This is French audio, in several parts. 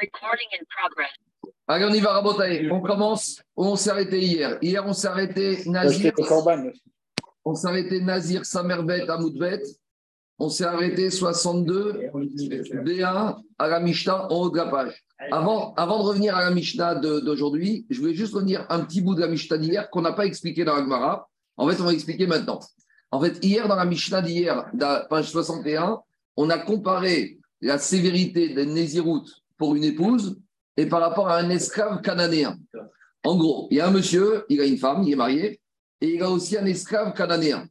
Recording in progress. Allez, on y va, Rabotaï. On commence. On s'est arrêté hier. Hier, on s'est arrêté Nazir. On s'est arrêté Nazir, Samerbet, Amoudbet. On s'est arrêté 62, B1 à la Mishnah en haut de la page. Avant, avant de revenir à la Mishnah d'aujourd'hui, je voulais juste revenir un petit bout de la Mishnah d'hier qu'on n'a pas expliqué dans la Gemara. En fait, on va expliquer maintenant. En fait, hier, dans la Mishnah d'hier, page 61, on a comparé la sévérité des Nézirut pour une épouse et par rapport à un esclave cananéen. En gros, il y a un monsieur, il a une femme, il est marié, et il a aussi un esclave cananéen.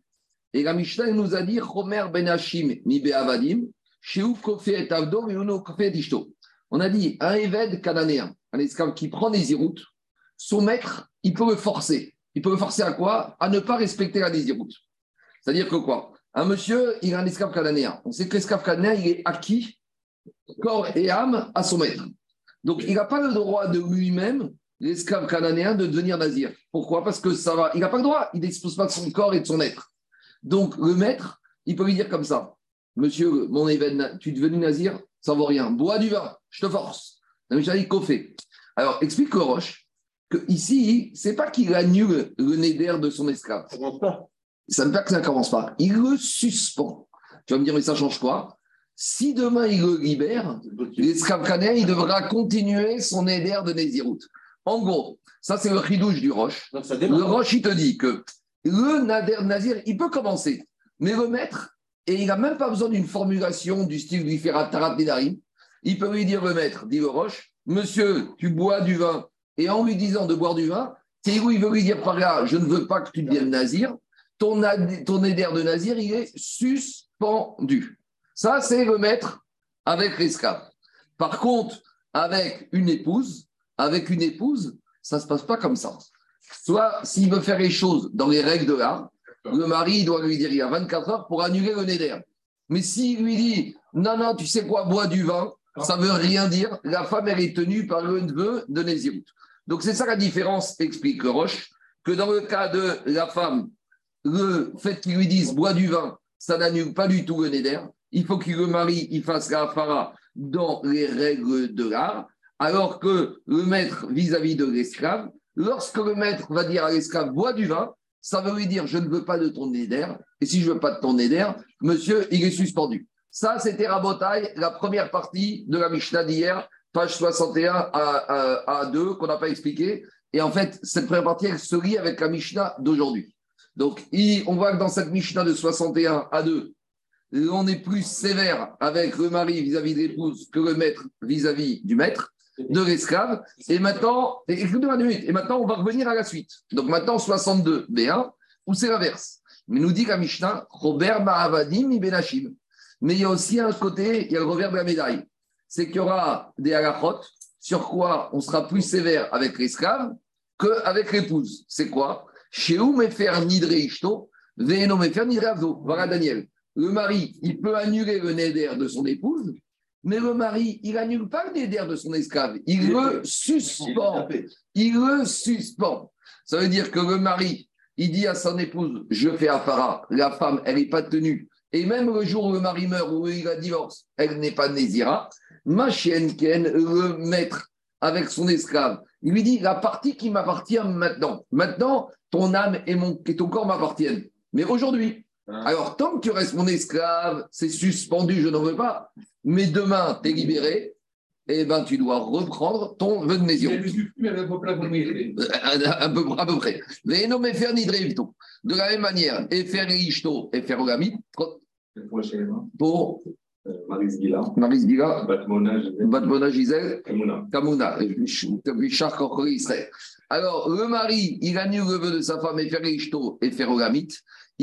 Et la Mishnah nous a dit Chomer ben Hashim mi be'avadim, sheu kofe et avdo. On a dit un évêque cananéen, un esclave qui prend des iroutes, son maître, il peut le forcer. Il peut le forcer à quoi? À ne pas respecter la désiroute. C'est-à-dire que quoi? Un monsieur, il a un esclave cananéen. On sait que l'esclave cananéen, il est acquis, corps et âme, à son maître. Donc, il n'a pas le droit de lui-même, l'esclave cananéen, de devenir nazir. Pourquoi? Parce que ça va. Il n'a pas le droit. Il n'expose pas de son corps et de son être. Donc, le maître, il peut lui dire comme ça Monsieur, mon événement, tu es devenu nazir, ça vaut rien. Bois du vin, je te force. La Mishnah dit fait Alors, explique le Roche que ici, c'est pas qu'il annule le néder de son esclave. Ça commence pas. Ça ne pas que ça ne commence pas. Il le suspend. Tu vas me dire, mais ça change quoi? Si demain il le libère, l'esclave il devra continuer son éder de Nézirut. En gros, ça c'est le chidouche du Roche. Le. Roche, il te dit que le Nader Nazir, il peut commencer, mais le maître, et il n'a même pas besoin d'une formulation du style du Tarat Nedarim, il peut lui dire le maître, dit le Roche, monsieur, tu bois du vin, et en lui disant de boire du vin, où il veut lui dire par là, je ne veux pas que tu deviennes Nazir, ton, ad- ton éder de Nazir, il est suspendu. Ça, c'est le maître avec l'esclave. Par contre, avec une épouse, avec une épouse, ça ne se passe pas comme ça. Soit, s'il veut faire les choses dans les règles de l'art, le mari doit lui dire il y a 24 heures pour annuler le néder. Mais s'il lui dit non, non, tu sais quoi, bois du vin, ça ne veut rien dire. La femme, elle est tenue par le neveu de Nézirut. Donc, c'est ça la différence, explique Roche, que dans le cas de la femme, le fait qu'il lui dise bois du vin, ça n'annule pas du tout le néder. Il faut que le il fasse la fara dans les règles de l'art, alors que le maître vis-à-vis de l'esclave, lorsque le maître va dire à l'esclave bois du vin, ça veut lui dire je ne veux pas de ton néder, et si je veux pas de ton néder, monsieur, il est suspendu. Ça, c'était Rabotaille, la première partie de la Mishnah d'hier, page 61 à, à, à 2, qu'on n'a pas expliqué. Et en fait, cette première partie, elle se lie avec la Mishnah d'aujourd'hui. Donc, on voit que dans cette Mishnah de 61 à 2, on est plus sévère avec le mari vis-à-vis de l'épouse que le maître vis-à-vis du maître, de l'esclave. Et maintenant, minutes. Et maintenant, on va revenir à la suite. Donc maintenant, 62 B1, où c'est l'inverse. Mais nous dit la Mishnah, Robert Mahavadim Ibenachim. Mais il y a aussi un côté, il y a le revers de la médaille. C'est qu'il y aura des halachot sur quoi on sera plus sévère avec l'esclave qu'avec l'épouse. C'est quoi? Chez où me faire nidre ishto, faire nidre. Voilà Daniel. Le mari, il peut annuler le néder de son épouse, mais le mari, il annule pas le néder de son esclave. Il le suspend. Il le suspend. Ça veut dire que le mari, il dit à son épouse, je fais afara. La femme, elle n'est pas tenue. Et même le jour où le mari meurt ou il a divorce, elle n'est pas nésira. Ma chienne Ken, le maître, avec son esclave, il lui dit, la partie qui m'appartient maintenant. Maintenant, ton âme et, mon, et ton corps m'appartiennent. Mais aujourd'hui, alors, tant que tu restes mon esclave, c'est suspendu, je n'en veux pas. Mais demain, tu es libéré, et ben tu dois reprendre ton vœu de nésio. À peu, à peu près. Mais non, mais faire. De la même manière, et faire ishto et faire ogamit, pour Maris Gila, Maris Biga, Batmona, Gisèle, Kamuna. Richard Israël. Alors, le mari, il annule le vœu de sa femme et faire ishto et faire ogamit.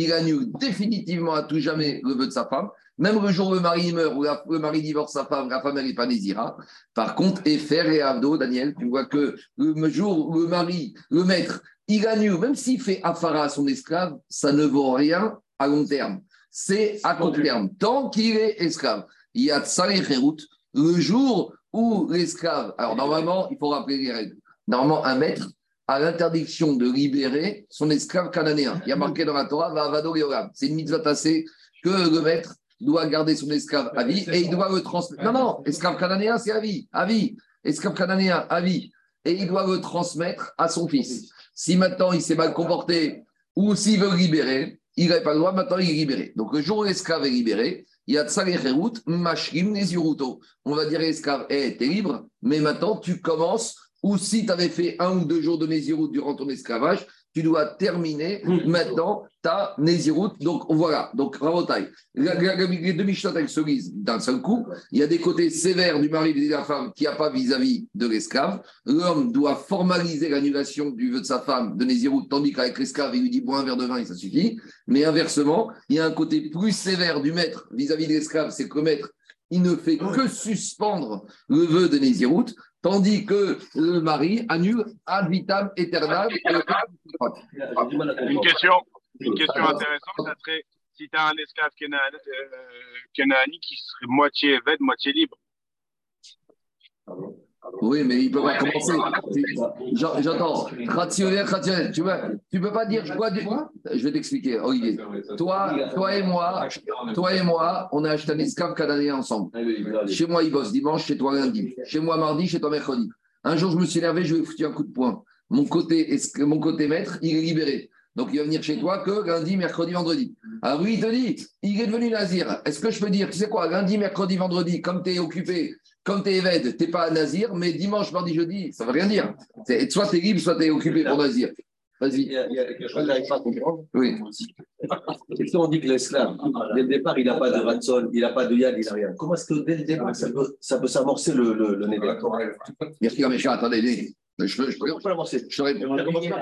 Il annule définitivement à tout jamais le vœu de sa femme. Même le jour où le mari meurt ou le mari divorce sa femme, la femme n'est pas nésira. Par contre, Efer et Avdo, Daniel, tu vois que le jour où le mari, le maître, il annule, même s'il fait afara à son esclave, ça ne vaut rien à long terme. C'est à court terme. Tant qu'il est esclave, il y a Khérout, le jour où l'esclave, alors normalement, il faut rappeler les règles. Normalement, un maître a l'interdiction de libérer son esclave cananéen. Il y a marqué dans la Torah, va avado. C'est une mitzvah tassée que le maître, doit garder son esclave à vie et il doit le transmettre. Non, non, esclave cananéen, c'est à vie, à vie. Esclave cananéen, à vie. Et il doit le transmettre à son fils. Si maintenant il s'est mal comporté ou s'il veut le libérer, il n'a pas le droit, maintenant il est libéré. Donc le jour où l'esclave est libéré, il y a Tsalerut, Mashrim, Neziruto. On va dire l'esclave, hé, t'es libre, mais maintenant tu commences, ou si tu avais fait un ou deux jours de Nezirut durant ton esclavage, tu dois terminer maintenant ta Nézirut. Donc voilà, donc Rabotai, les deux elles se lisent d'un seul coup. Il y a des côtés sévères du mari et de la femme qui n'y a pas vis-à-vis de l'esclave. L'homme doit formaliser l'annulation du vœu de sa femme de Nézirut, tandis qu'avec l'esclave, il lui dit bois un verre de vin et ça suffit. Mais inversement, il y a un côté plus sévère du maître vis-à-vis de l'esclave, c'est que le maître, il ne fait que suspendre le vœu de Nézirut, tandis que le mari annule ad vitam aeternam. Une question, une question intéressante, ça serait si tu as un esclave Kenaani qui serait moitié évêque, moitié libre. Oui, mais il ne peut pas commencer. J'entends. Rationnel, rationnel. Tu ne tu peux pas dire quoi Je vais t'expliquer, Olivier. Toi, toi et moi, toi et moi, on a acheté un esclave canadien ensemble. Chez moi, il bosse dimanche, chez toi lundi. Chez moi mardi, chez toi mercredi. Un jour, je me suis énervé, je lui ai foutu un coup de poing. Mon côté, mon côté maître, il est libéré. Donc, il va venir chez toi que lundi, mercredi, vendredi. Alors, oui, il te dit, il est devenu nazir. Est-ce que je peux dire, tu sais quoi, lundi, mercredi, vendredi, comme tu es occupé, comme tu es évêque, tu n'es pas nazir, mais dimanche, mardi, jeudi, ça ne veut rien dire. Soit tu es libre, soit tu es occupé pour nazir. Vas-y. Il y a, il y a quelque chose que je n'arrive pas à comprendre. Oui. C'est que on dit que l'esclave, dès le départ, il n'a pas de ratson, il n'a pas de yad, il n'a rien. Comment est-ce que dès le départ, ça peut, ça peut s'amorcer le, le, le nez Merci, mais attendez, je, je, On peut l'amorcer. je te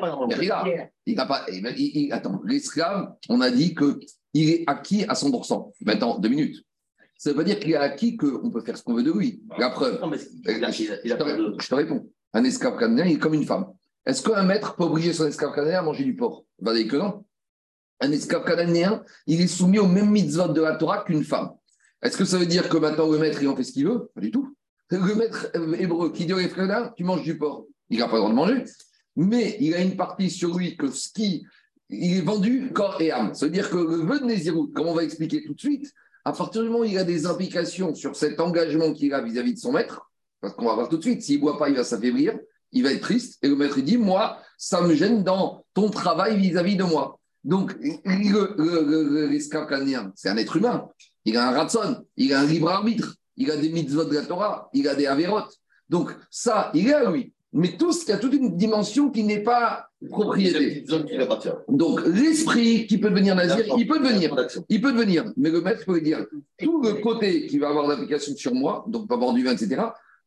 pas il n'a pas. il- il- attends, l'esclave, on a dit qu'il est acquis à 100%. Maintenant, deux minutes. Ça veut pas dire qu'il est acquis qu'on peut faire ce qu'on veut de lui. La preuve. Non, mais il a, il a, il Je a te, je réponds. Un esclave canadien, il est comme une femme. Est-ce qu'un maître peut obliger son esclave canadien à manger du porc? Va dire que non. Un esclave canadien, il est soumis au même mitzvot de la Torah qu'une femme. Est-ce que ça veut dire que maintenant le maître, il en fait ce qu'il veut? Pas du tout. Le maître euh, hébreu qui dit au esclave, tu manges du porc. Il n'a pas le droit de manger. Mais il a une partie sur lui que ce qui. Il est vendu corps et âme. Ça veut dire que le vœu de Nézirut, comme on va expliquer tout de suite, à partir du moment où il a des implications sur cet engagement qu'il a vis-à-vis de son maître, parce qu'on va voir tout de suite, s'il ne boit pas, il va s'affaiblir, il va être triste, et le maître dit, moi, ça me gêne dans ton travail vis-à-vis de moi. Donc, le- le- le- c'est un être humain. Il a un ratson, il a un libre arbitre, il a des mitzvot de la Torah, il a des avérotes. Donc, ça, il est à lui. Mais tout, il y a toute une dimension qui n'est pas propriété. petite zone qui lui appartient. Donc, l'esprit qui peut devenir nazir, il peut devenir. Il peut devenir, mais le maître peut dire tout le côté qui va avoir d'application sur moi, donc pas boire du vin, etc.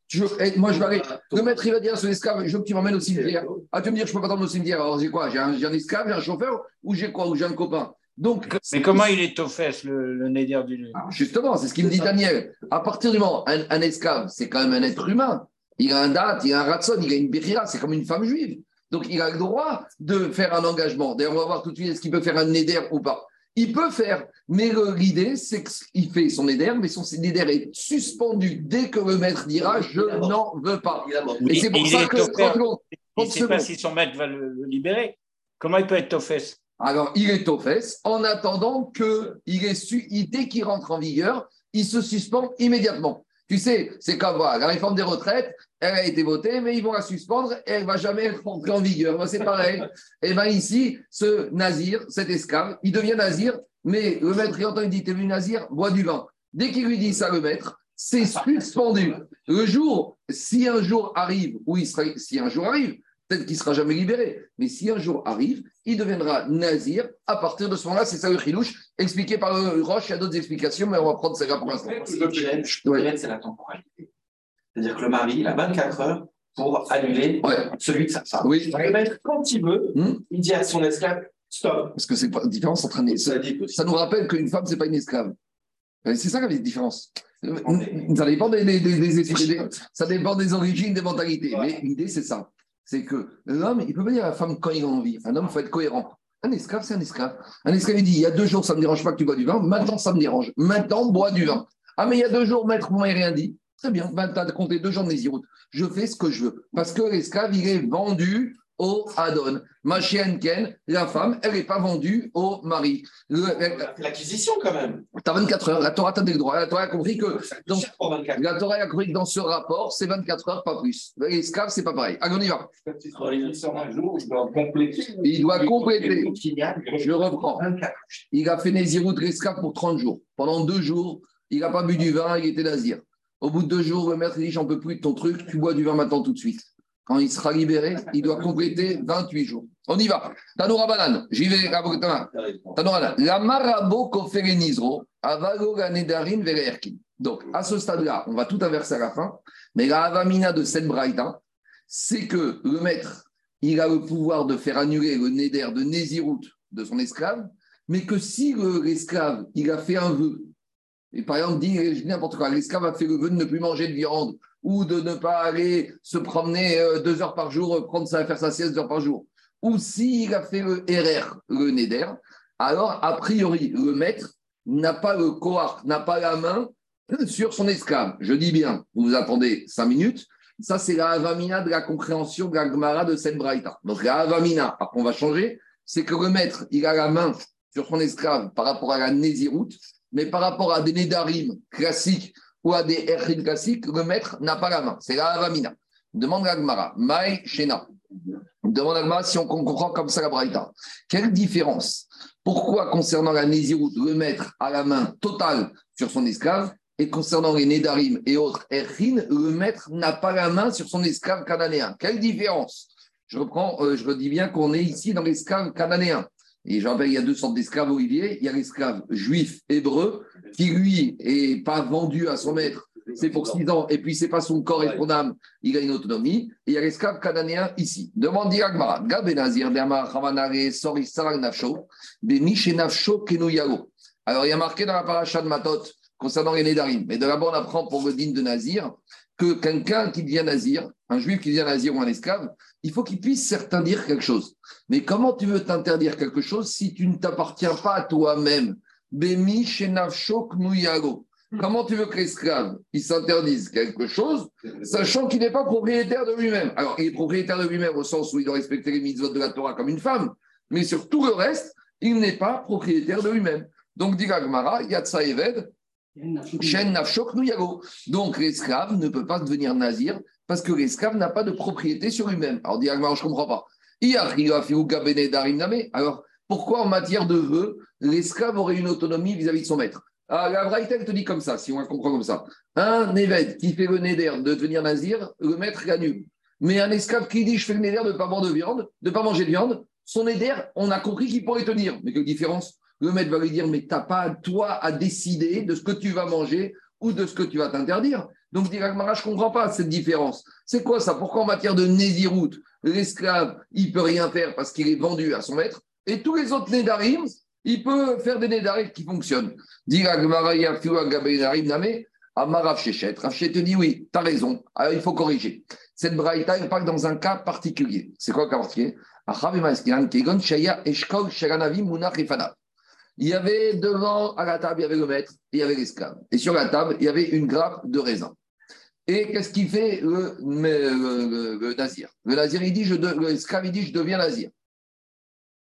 Je, moi, je vais aller. Le maître, il va dire à son esclave Je veux que tu m'emmènes au cimetière. Ah, tu veux me dire Je ne peux pas t'emmener au cimetière. Alors, j'ai quoi? J'ai un, un esclave, j'ai un chauffeur ou j'ai quoi? Ou j'ai un copain Donc, Mais comment il est aux fesses, le, le néder du. Justement, c'est ce qu'il me dit Daniel. À partir du moment, un, un esclave, c'est quand même un être humain. Il a un date, il a un ratson, il a une birira, c'est comme une femme juive. Donc, il a le droit de faire un engagement. D'ailleurs, on va voir tout de suite est-ce qu'il peut faire un neder ou pas. Il peut faire, mais l'idée, c'est qu'il fait son neder, mais son neder est suspendu dès que le maître dira Je n'en veux pas. Et c'est pour il ça que. offert. 30 secondes, Il 30 ne sait pas si son maître va le, le libérer. Comment il peut être aux fesses Alors, il est aux fesses en attendant que il est su, dès qu'il rentre en vigueur, il se suspend immédiatement. Tu sais, c'est comme voilà, la réforme des retraites, elle a été votée, mais ils vont la suspendre et elle ne va jamais rentrer en vigueur. C'est pareil. et bien ici, ce nazir, cet esclave, il devient nazir, mais le maître, il entend, il dit, t'es venu nazir, bois du vin. Dès qu'il lui dit ça, le maître, c'est suspendu. Le jour, si un jour arrive, sera, si un jour arrive, peut-être qu'il ne sera jamais libéré, mais si un jour arrive, il deviendra nazir. À partir de ce moment-là, c'est ça le chilouche, expliqué par le Roche. Il y a d'autres explications, mais on va prendre celle-là pour l'instant. Ce ce gêne, c'est la temporalité. C'est-à-dire que le mari, il a 24 heures pour annuler Ouais. celui de sa femme. Oui. Le maître, quand il veut, Hmm. il dit à son esclave stop. Parce que c'est la différence entre un Ça aussi. Ça nous rappelle qu'une femme, c'est pas une esclave. Euh, C'est ça la différence. Ça dépend des, des- des- des esprits, des- ça dépend des origines, des mentalités. Mais l'idée, c'est ça. C'est que l'homme, il peut venir à la femme quand il a envie. Un homme, il faut être cohérent. Un esclave, c'est un esclave. Un esclave, il dit, il y a deux jours, ça ne me dérange pas que tu bois du vin. Maintenant, ça me dérange. Maintenant, bois du vin. Ah, mais il y a deux jours, maître, vous m'avez rien dit. Très bien, ben, tu as compté deux jours de Nézirut. Je fais ce que je veux. Parce que l'esclave, il est vendu au Adon. Machien Ken, la femme, elle n'est pas vendue au mari. Le- l'acquisition quand même. T'as 24 heures. La Torah t'a des droits. La Torah a compris que dans, Cher pour 24. la Torah a compris que dans ce rapport, c'est 24 heures, pas plus. L'esclave, c'est pas pareil. Allez, on y va. Il doit compléter. Il doit compléter. Je reprends. 24. Il a fait Nézirut l'esclave pour 30 jours. Pendant deux jours, il n'a pas bu du vin, il était nazir. Au bout de deux jours, le maître dit J'en peux plus de ton truc, tu bois du vin maintenant tout de suite. Il sera libéré, il doit compléter 28 jours. On y va. Tanoura banane. J'y vais. Tanoura. La marabo kofere nizro, avalo la nedarin vere erkin. Donc, à ce stade-là, on va tout inverser à la fin. Mais la avamina de cette braïta, c'est que le maître, il a le pouvoir de faire annuler le néder de Nézirut de son esclave, mais que si le- l'esclave, il a fait un vœu, et par exemple, dit n'importe quoi, l'esclave a fait le vœu de ne plus manger de viande, ou de ne pas aller se promener euh, deux heures par jour, euh, prendre ça, faire sa sieste deux heures par jour, ou s'il a fait le RR, le néder, alors a priori, le maître n'a pas le koar, n'a pas la main sur son esclave. Je dis bien, vous vous attendez cinq minutes, ça c'est la avamina de la compréhension de la de cette. Donc la avamina, après on va changer, c'est que le maître, il a la main sur son esclave par rapport à la Néziroute, mais par rapport à des Nédarim classiques ou à des Erchim classiques, le maître n'a pas la main. C'est la avamina. Demande la Gemara, Maï Shena. Demande la Gemara si on comprend comme ça la braïta. Quelle différence? Pourquoi concernant la Néziroute, le maître a la main totale sur son esclave et concernant les Nédarim et autres Erchin, le maître n'a pas la main sur son esclave cananéen? Quelle différence? Je reprends, euh, je redis bien qu'on est ici dans l'esclave cananéen. Et je rappelle, il y a deux sortes d'esclaves Olivier. Il y a l'esclave juif hébreu qui, lui, est pas vendu à son maître. C'est pour six ans. Et puis, c'est pas son corps et son âme. Il a une autonomie. Et il y a l'esclave cananéen ici. Demande Diragmara. Gab Nazir, Dermar, Hamanare, Sori, Nafsho, Nafsho, Kenouyago. Alors, il y a marqué dans la paracha de Matot concernant les Nédarim. Mais d'abord, on apprend pour le digne de Nazir que quelqu'un qui devient Nazir, un juif qui devient Nazir ou un esclave, il faut qu'il puisse s'interdire quelque chose. Mais comment tu veux t'interdire quelque chose si tu ne t'appartiens pas à toi-même? Bemi shenavshok nuyago. Comment tu veux que l'esclave il s'interdise quelque chose, sachant qu'il n'est pas propriétaire de lui-même? Alors, il est propriétaire de lui-même au sens où il doit respecter les mitzvot de la Torah comme une femme, mais sur tout le reste, il n'est pas propriétaire de lui-même. Donc, dit Gagmara, Yatsa Eved, Shen Nafshok Nuyago. Donc, l'esclave ne peut pas devenir nazir parce que l'esclave n'a pas de propriété sur lui-même. Alors, dit Gagmara, je ne comprends pas. Alors, pourquoi en matière de vœux, l'esclave aurait une autonomie vis-à-vis de son maître? Ah, La Braïta, te dit comme ça, si on la comprend comme ça. Un évêque qui fait le néder de devenir nazir, le maître gagne. Mais un esclave qui dit je fais le néder de ne pas boire de viande, de ne pas manger de viande, son néder, on a compris qu'il pourrait tenir. Mais quelle différence? Le maître va lui dire mais tu n'as pas toi à décider de ce que tu vas manger ou de ce que tu vas t'interdire. Donc, dit Agmara, je ne comprends pas cette différence. C'est quoi ça? Pourquoi en matière de Néziroute, l'esclave, il peut rien faire parce qu'il est vendu à son maître? Et tous les autres Nédarim, il peut faire des Nédarim qui fonctionnent. Dit. Rav Shechet te dit oui, tu as raison, alors il faut corriger. Cette braïta, elle parle dans un cas particulier. C'est quoi le cas particulier? Il y avait devant à la table, il y avait le maître, il y avait l'esclave. Et sur la table, il y avait une grappe de raisin. Et qu'est-ce qu'il fait le, le, nazir? Le nazir, il dit, je l'esclave, il dit, je deviens nazir.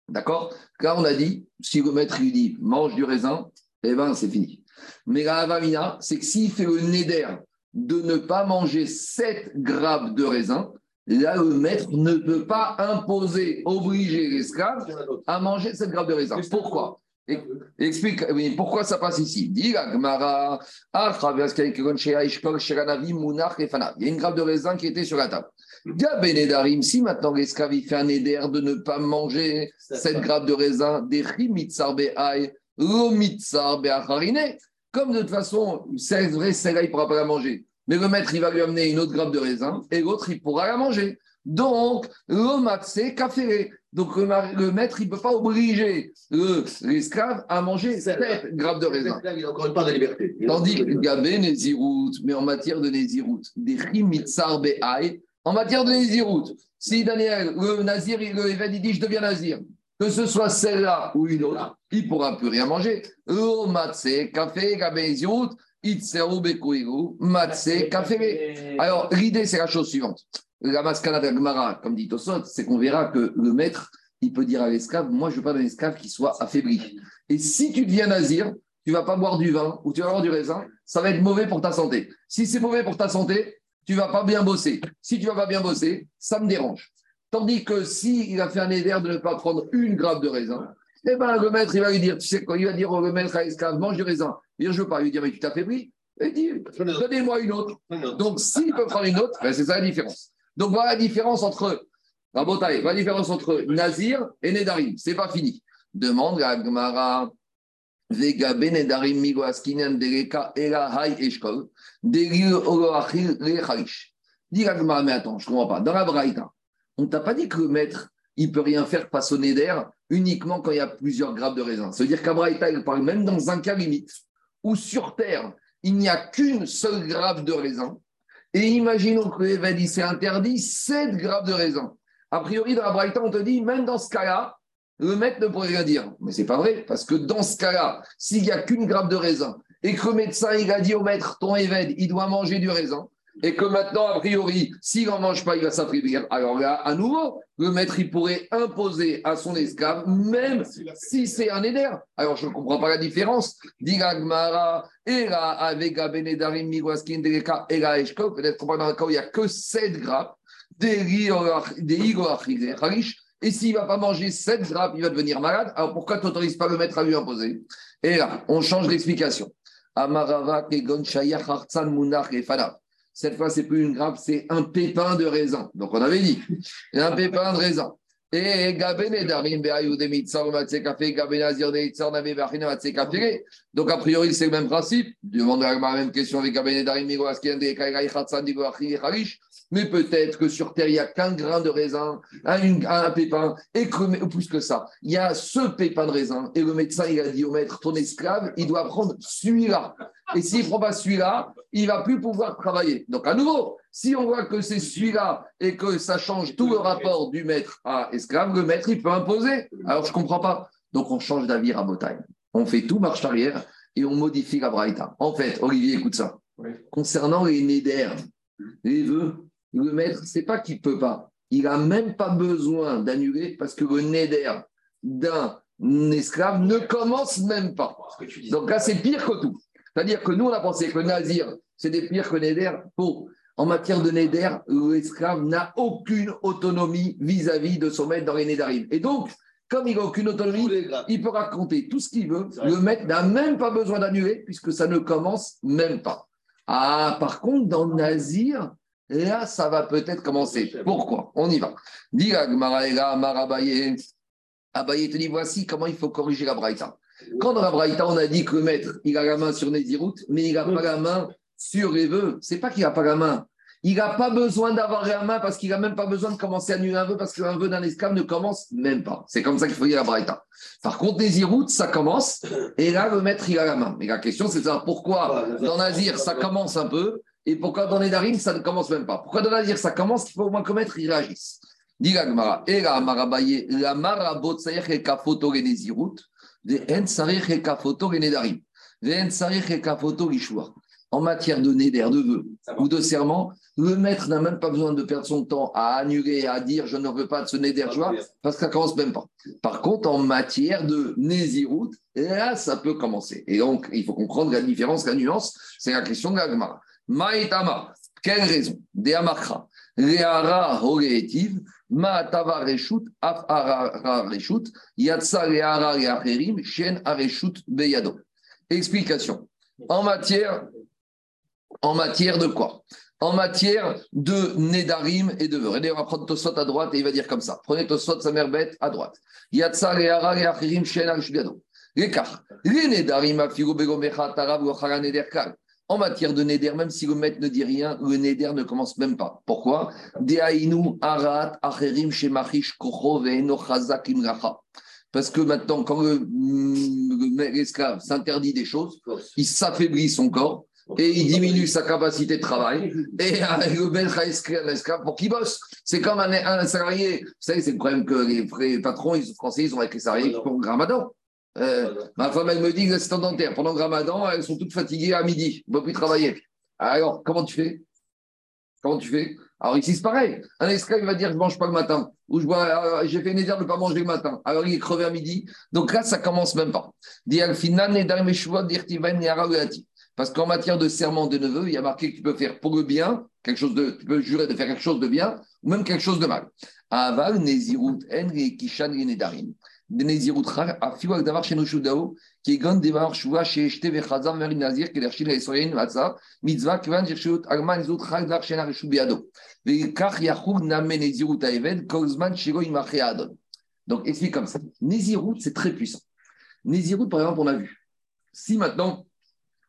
D'accord? Là, on a dit, si le maître lui dit, mange du raisin, eh bien, c'est fini. Mais la avamina, c'est que s'il fait le néder de ne pas manger 7 grammes de raisin, là, le maître ne peut pas imposer, obliger l'esclave à manger 7 grammes de raisin. Pourquoi? Explique oui, pourquoi ça passe ici? Dis la Gemara, ah, il y a une grappe de raisin qui était sur la table. Gabenedarim, si maintenant l'esclave il fait un éder de ne pas manger cette grappe de raisin, des chimitzar be'ai, lomitzar be'acharine, comme de toute façon, c'est vrai, celle-là, il ne pourra pas la manger. Mais le maître, il va lui amener une autre grappe de raisin et l'autre, il pourra la manger. Donc, l'omatse café. Donc, le, le, maître, il ne peut pas obliger l'esclave à manger cette grappe de raisin. Il a encore une part de liberté. Tandis que Gabé, Nézirout, mais en matière de Nézirout, des chimitzar be'ai, en matière de Nézirout, si Daniel, le Nazir, le évêque, il dit je deviens Nazir, que ce soit celle-là ou une autre, il ne pourra plus rien manger. Café, Kafere. Alors, l'idée, c'est la chose suivante. La mascala de la Gemara, comme dit Tosot, c'est qu'on verra que le maître, il peut dire à l'esclave Moi, je veux pas d'un esclave qui soit affaibli. Et si tu deviens nazir, tu vas pas boire du vin ou tu vas boire du raisin, ça va être mauvais pour ta santé. Si c'est mauvais pour ta santé, tu vas pas bien bosser. Si tu vas pas bien bosser, ça me dérange. Tandis que s'il il a fait un éder de ne pas prendre une grappe de raisin, eh ben, le maître, il va lui dire, tu sais quoi, il va dire au maître à l'esclave, mange du raisin. Il dit, je veux pas. Il va dire, mais tu t'affaiblis. Il dit, donnez-moi une autre. Donc, s'il peut prendre une autre, ben, c'est ça la différence. Donc, voilà la différence entre, Rabotaï, voilà la différence entre Nazir et Nedarim. C'est pas fini. Demande à Gmara. Vega benedarim migoaskinan dereka era hay eshkol. Dis la Gemara, mais attends, je ne comprends pas. Dans la Braïta, on t'a pas dit que le maître, il peut rien faire passionner d'air uniquement quand il y a plusieurs grappes de raisin. Ça veut dire qu'à Braïta, il parle même dans un cas limite où sur Terre, il n'y a qu'une seule grappe de raisin. Et imaginons que l'évêque il s'est interdit 7 grappes de raisin. A priori, dans la Braïta, on te dit, même dans ce cas-là, le maître ne pourrait rien dire. Mais c'est pas vrai, parce que dans ce cas-là, s'il n'y a qu'une grappe de raisin et que le médecin il a dit au maître, ton évêque, il doit manger du raisin, et que maintenant, a priori, s'il n'en mange pas, il va s'affaiblir. Alors là, à nouveau, le maître, il pourrait imposer à son esclave, même si c'est un éder. Alors, je ne comprends pas la différence. Digagmara, Era, avec Benedarim, Miguaskin, Deleka, Era, Eshko, peut-être qu'on parle dans le cas où il n'y a que 7 grappes, des Harish, et s'il ne va pas manger 7 grappes, il va devenir malade. Alors, pourquoi tu n'autorises pas le maître à lui imposer? Et là, on change d'explication. Amarava, Kegon, Shayach, Hartzan, Munach, et. Cette fois, c'est plus une grappe, c'est un pépin de raisin. Donc, on avait dit, un pépin de raisin. Et donc, a priori, c'est le même principe. Même question avec mais peut-être que sur terre, il n'y a qu'un grain de raisin, un, un pépin, et que, plus que ça, il y a ce pépin de raisin, et le médecin, il a dit au maître, ton esclave, il doit prendre celui-là. Et s'il ne prend pas celui-là, il ne va plus pouvoir travailler. Donc, à nouveau, si on voit que c'est celui-là et que ça change tout le rapport du maître à esclave, le maître, il peut imposer. Alors, je ne comprends pas. Donc, on change d'avis à Botagne. On fait tout marche arrière et on modifie la braïta. En fait, Olivier, écoute ça. Concernant les néder, les vœux, le maître, c'est pas qu'il peut pas. Il n'a même pas besoin d'annuler parce que le néder d'un esclave ne commence même pas. Donc là, c'est pire que tout. C'est-à-dire que nous, on a pensé que Nazir, c'est des pires que Néder. Pour, en matière de Néder, l'esclave n'a aucune autonomie vis-à-vis de son maître dans les Nédarim. Et donc, comme il n'a aucune autonomie, il peut raconter tout ce qu'il veut. Le maître n'a même pas besoin d'annuler puisque ça ne commence même pas. Ah, par contre, dans Nazir, là, ça va peut-être commencer. Pourquoi? On y va. Dis Marabaye. Abaye te dit voici comment il faut corriger la braïta. Quand dans la Braïta, on a dit que le maître, il a la main sur Nézirut, mais il n'a pas la main sur les vœux. C'est pas qu'il n'a pas la main. Il n'a pas besoin d'avoir la main parce qu'il n'a même pas besoin de commencer à annuler un vœu parce qu'un vœu d'un esclave ne commence même pas. C'est comme ça qu'il faut dire la Braïta. Par contre, Nézirut, ça commence et là, le maître, il a la main. Mais la question, c'est de savoir pourquoi dans Nazir, ça commence un peu et pourquoi dans Nédarim, ça ne commence même pas. Pourquoi dans Nazir, ça commence? Il faut au moins que le maître, il réagisse. Dit la Gemara, et la Marabaye, la Marabot et. En matière de néder, de vœux ou de serment, le maître n'a même pas besoin de perdre son temps à annuler, à dire je ne veux pas de ce néder joie, parce que ça commence même pas. Par contre, en matière de nésiroute, là, ça peut commencer. Et donc, il faut comprendre la différence, la nuance, c'est la question de. Maïtama, quelle raison? Des amakra. Shen. Explication. En matière, en matière de quoi? En matière de Nedarim et de Veur. on va prendre Tosot à droite et il va dire comme ça. Prenez Tosot, sa mère bête, à droite. Yatsa leara leacherim, shen areshut beyado. L'écart. Les Nedarim, afigo begomecha, tarav, gochara nederkal. En matière de Neder, même si le maître ne dit rien, le Neder ne commence même pas. Pourquoi? Parce que maintenant, quand l'esclave s'interdit des choses, il s'affaiblit son corps et il diminue sa capacité de travail. Et le maître à l'esclave pour qu'il bosse? C'est comme un, salarié. Vous savez, c'est le problème que les, patrons les français ils ont avec les salariés pour ramadan. Euh, ma femme, elle me dit que l'assistante dentaire, pendant le ramadan, elles sont toutes fatiguées à midi, on ne peut plus travailler. Alors, comment tu fais? Comment tu fais? Alors ici, c'est pareil. Un esclave va dire je ne mange pas le matin. Ou je bois, euh, j'ai fait une de ne pas manger le matin. Alors il est crevé à midi. Donc là, ça commence même pas. Parce qu'en matière de serment de neveu, il y a marqué que tu peux faire pour le bien, quelque chose de, tu peux jurer de faire quelque chose de bien, ou même quelque chose de mal. Aval, Nezirut, Kishan, Nedarim. Donc, explique comme ça. Nezirut, c'est très puissant. Nezirut, par exemple, on a vu. Si maintenant,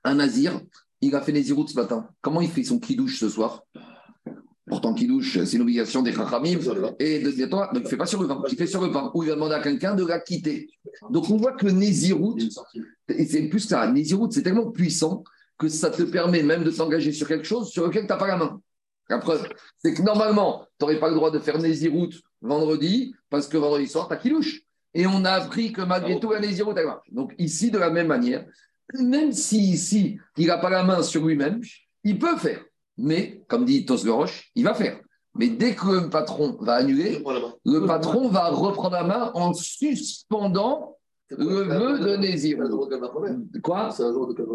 un nazir, il a fait Nezirut ce matin, comment il fait son kidouche ce soir? Pourtant, kidouche, c'est une obligation des chachamim et de, de donc il ne fait pas sur le vin, il fait sur le vin, ou il va demander à quelqu'un de la quitter. Donc on voit que le et c'est plus ça, Nézirut, c'est tellement puissant que ça te permet même de t'engager sur quelque chose sur lequel tu n'as pas la main. La preuve, c'est que normalement, tu n'aurais pas le droit de faire Nézirut vendredi, parce que vendredi soir, tu as kidouche. Et on a appris que malgré tout, la Nézirut, elle marche. Donc ici, de la même manière, même si ici, il n'a pas la main sur lui-même, il peut faire. Mais, comme dit Tosgoroche, il va faire. Mais dès que le patron va annuler, le patron va reprendre la main en suspendant le vœu de Nézir. Quoi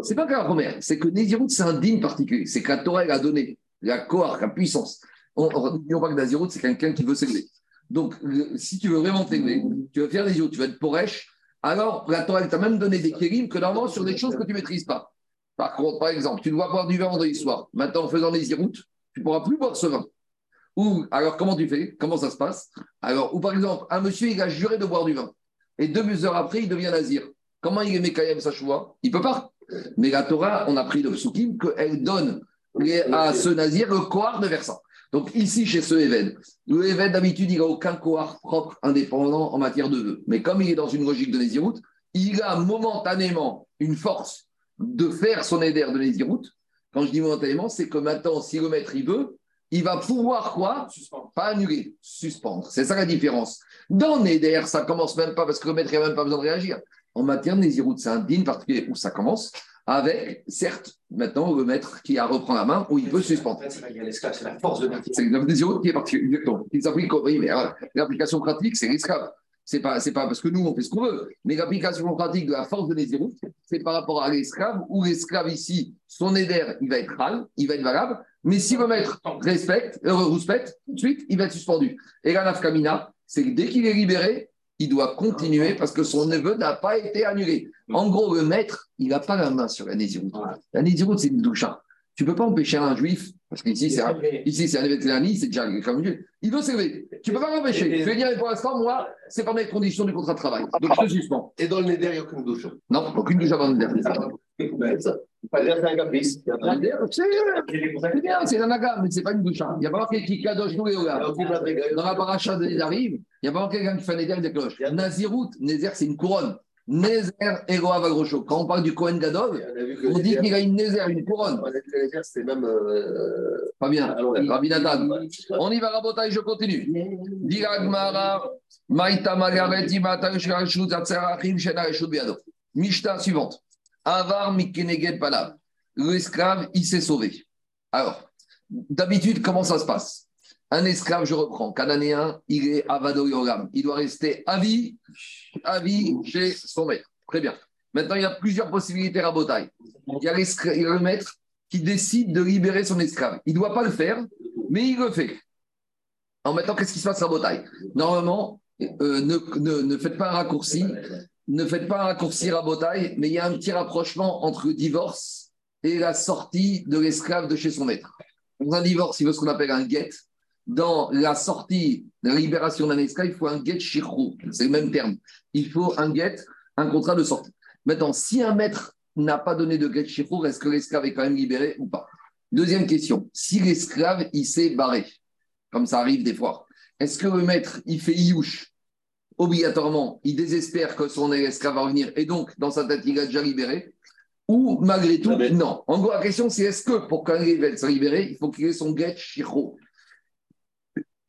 C'est pas qu'un Romer, c'est que Nézirut, c'est un digne particulier. C'est que la Torah a donné la cohort, la puissance. On ne pas que Nézirut, c'est quelqu'un qui veut s'élever. Donc, si tu veux vraiment t'élever, tu veux faire Nézirut, tu vas être porèche, alors la Torah t'a même donné des kérim que normalement sur des choses que tu ne maîtrises pas. Par contre, par exemple, tu dois boire du vin vendredi soir. Maintenant, en faisant les iroutes, tu ne pourras plus boire ce vin. Ou alors, comment tu fais? Comment ça se passe? Alors, ou par exemple, un monsieur, il a juré de boire du vin. Et deux heures après, il devient nazir. Comment il est Mekayem sa choix Il ne peut pas. Mais la Torah, on a pris de Psukim qu'elle donne à ce nazir le koar de ça. Donc ici, chez ce Even, le Even d'habitude, il n'a aucun koar propre, indépendant en matière de vœux. Mais comme il est dans une logique de Nézirut, il a momentanément une force de faire son éder de Nézirut. Quand je dis momentanément, c'est que maintenant, si le maître il veut, il va pouvoir quoi? Pas annuler, suspendre. C'est ça la différence. Dans Néder, ça commence même pas parce que le maître n'a même pas besoin de réagir. En matière de Nézirut, c'est un digne particulier où ça commence avec, certes, maintenant le maître qui a reprend la main où il peut suspendre. C'est la force de C'est le Nézirut qui est particulier. Exactement. Il s'applique, oui, mais l'application pratique, c'est l'esclave. C'est pas, c'est pas parce que nous, on fait ce qu'on veut. Mais l'application pratique de la force de Nézirut, c'est par rapport à l'esclave, où l'esclave ici, son éder, il va être ral, il va être valable. Mais si le maître respecte, euh, respecte, tout de suite, il va être suspendu. Et la nafkamina, c'est que dès qu'il est libéré, il doit continuer parce que son neveu n'a pas été annulé. En gros, le maître, il n'a pas la main sur la Nézirut. La Nézirut, c'est une doucha. Tu ne peux pas empêcher un juif, parce qu'ici, c'est un, ici, c'est un événement, c'est déjà comme Dieu. Il veut s'élever. Tu ne peux pas l'empêcher. Je vais dire, pour l'instant, moi, c'est pas mes conditions du contrat de travail. Donc, je te suspends. Et dans le Neder, il n'y a aucune douche. Non, aucune douche avant le Neder. Pas dire c'est un caprice. C'est bien, c'est un naga, mais ce n'est pas une douche. Il n'y a pas marqué qui kadosh nous et Dans la paracha de Nédarim, il n'y a pas marqué quelqu'un qui fait un Néder des cloches. Nazirout, Nézer, c'est une couronne. Nézer Eroav Agrocho. Quand on parle du Kohen Gadol, on dit qu'il a une Nézer, une couronne. C'est même. euh, Pas bien. Alors, Rabbi Nathan. On y va, Rabotai, je continue. Diragmara, Maïta Magaret, Imata, Shkarashut, Atzerachim, Shena, Reshut, Biado. Mishta suivante. Avar, Mikeneged, Palav. L'esclave, il s'est sauvé. Alors, d'habitude, comment ça se passe? Un esclave, je reprends, cananéen, il est avado. Il doit rester à vie, à vie chez son maître. Très bien. Maintenant, il y a plusieurs possibilités à Botaï. Il y a le maître qui décide de libérer son esclave. Il ne doit pas le faire, mais il le fait. En maintenant, qu'est-ce qui se passe à Botaï? Normalement, euh, ne, faites pas un raccourci, ne faites pas un raccourci à Botaï, mais il y a un petit rapprochement entre divorce et la sortie de l'esclave de chez son maître. Dans un divorce, il veut ce qu'on appelle un get. Dans la sortie, la libération d'un esclave, il faut un get shirou. C'est le même terme. Il faut un get, un contrat de sortie. Maintenant, si un maître n'a pas donné de get shirou, est-ce que l'esclave est quand même libéré ou pas? Deuxième question. Si l'esclave, il s'est barré, comme ça arrive des fois, est-ce que le maître, il fait iouche Obligatoirement, il désespère que son esclave va revenir et donc, dans sa tête, il a déjà libéré? Ou malgré tout, non. En gros, la question, c'est est-ce que pour qu'un élève soit libéré, il faut qu'il ait son get shiro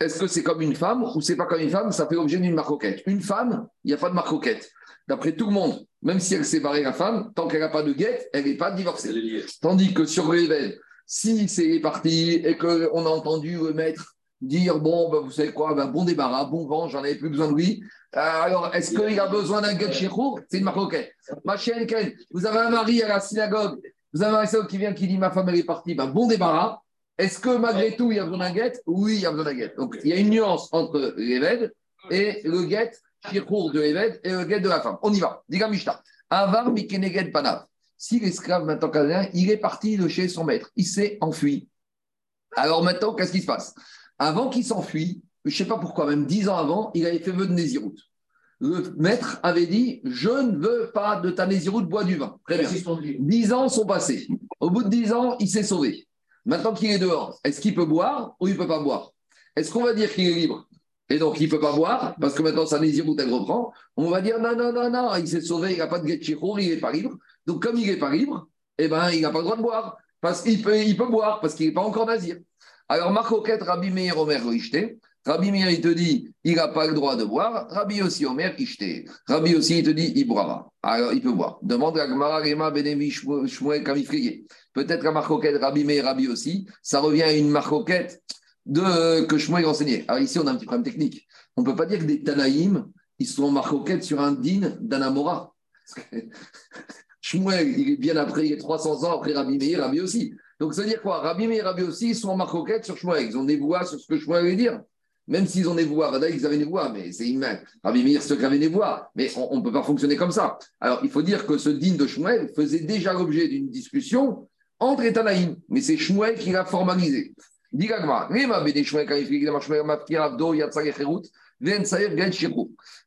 est-ce que c'est comme une femme ou c'est pas comme une femme Ça fait l'objet d'une marcoquette. Une femme, il n'y a pas de marcoquette. D'après tout le monde, même si elle séparait la femme, tant qu'elle n'a pas de guette, elle n'est pas divorcée. Tandis que sur Rével, si c'est parti et qu'on a entendu le maître dire bon, ben, vous savez quoi, ben, bon débarras, bon vent, j'en avais plus besoin de lui. Euh, alors, est-ce qu'il a besoin d'un guet chérour C'est une marcoquette. Ma chienne, Ken, vous avez un mari à la synagogue, vous avez un seul qui vient qui dit ma femme elle est partie, ben, bon débarras. Est-ce que malgré tout, il y a besoin d'un guet? Oui, il y a besoin d'un guet. Donc, il y a une nuance entre l'Eved et le guet chérour de l'Eved et le guet de la femme. On y va. Diga Mishta. Avar mikeneged panav. Si l'esclave, maintenant, canadien, il est parti de chez son maître, il s'est enfui. Alors maintenant, qu'est-ce qui se passe? Avant qu'il s'enfuit, je ne sais pas pourquoi, même dix ans avant, il avait fait vœu de Néziroute. Le maître avait dit Je ne veux pas de ta Néziroute, bois du vin. Très bien. Dix ans sont passés. Au bout de dix ans, il s'est sauvé. Maintenant qu'il est dehors, est-ce qu'il peut boire ou il ne peut pas boire? Est-ce qu'on va dire qu'il est libre? Et donc, il ne peut pas boire, parce que maintenant, sa Néziroute, elle reprend. On va dire non, non, non, non, il s'est sauvé, il n'a pas de Getchichour, il n'est pas libre. Donc, comme il n'est pas libre, eh ben, il n'a pas le droit de boire. Parce qu'il peut, il peut boire, parce qu'il n'est pas encore nazir. Alors, Marcoquette, Rabbi Meir Omer Ishte. Rabbi Meir, il te dit, il n'a pas le droit de boire. Rabbi aussi, Omer Ishte. Rabbi aussi, il te dit, il boira. Alors, il peut boire. Demande à Gmara, Rema, Benevi, Shmuel, Kamifriye. Peut-être qu'à Marcoquette, Rabbi Meir, Rabbi aussi, ça revient à une Marcoquette de, que Shmuel enseignait. Alors, ici, on a un petit problème technique. On ne peut pas dire que des Tanaïm, ils sont en Marcoquette sur un din d'Anamora. Shmuel, il bien après, il est 300 ans après Rabbi Meir, Rabbi aussi. Donc, ça veut dire quoi? Rabbi Meir Rabbi aussi, ils sont en marcoquette sur Shmuel. Ils ont des voix sur ce que Shmuel veut dire. Même s'ils ont des voix, Vadaï, ils avaient des voix, mais c'est immense. Rabbi Meir, ceux qui avaient des voix. Mais on ne peut pas fonctionner comme ça. Alors, il faut dire que ce din de Shmuel faisait déjà l'objet d'une discussion entre les Tanaïm. Mais c'est Shmuel qui l'a formalisé.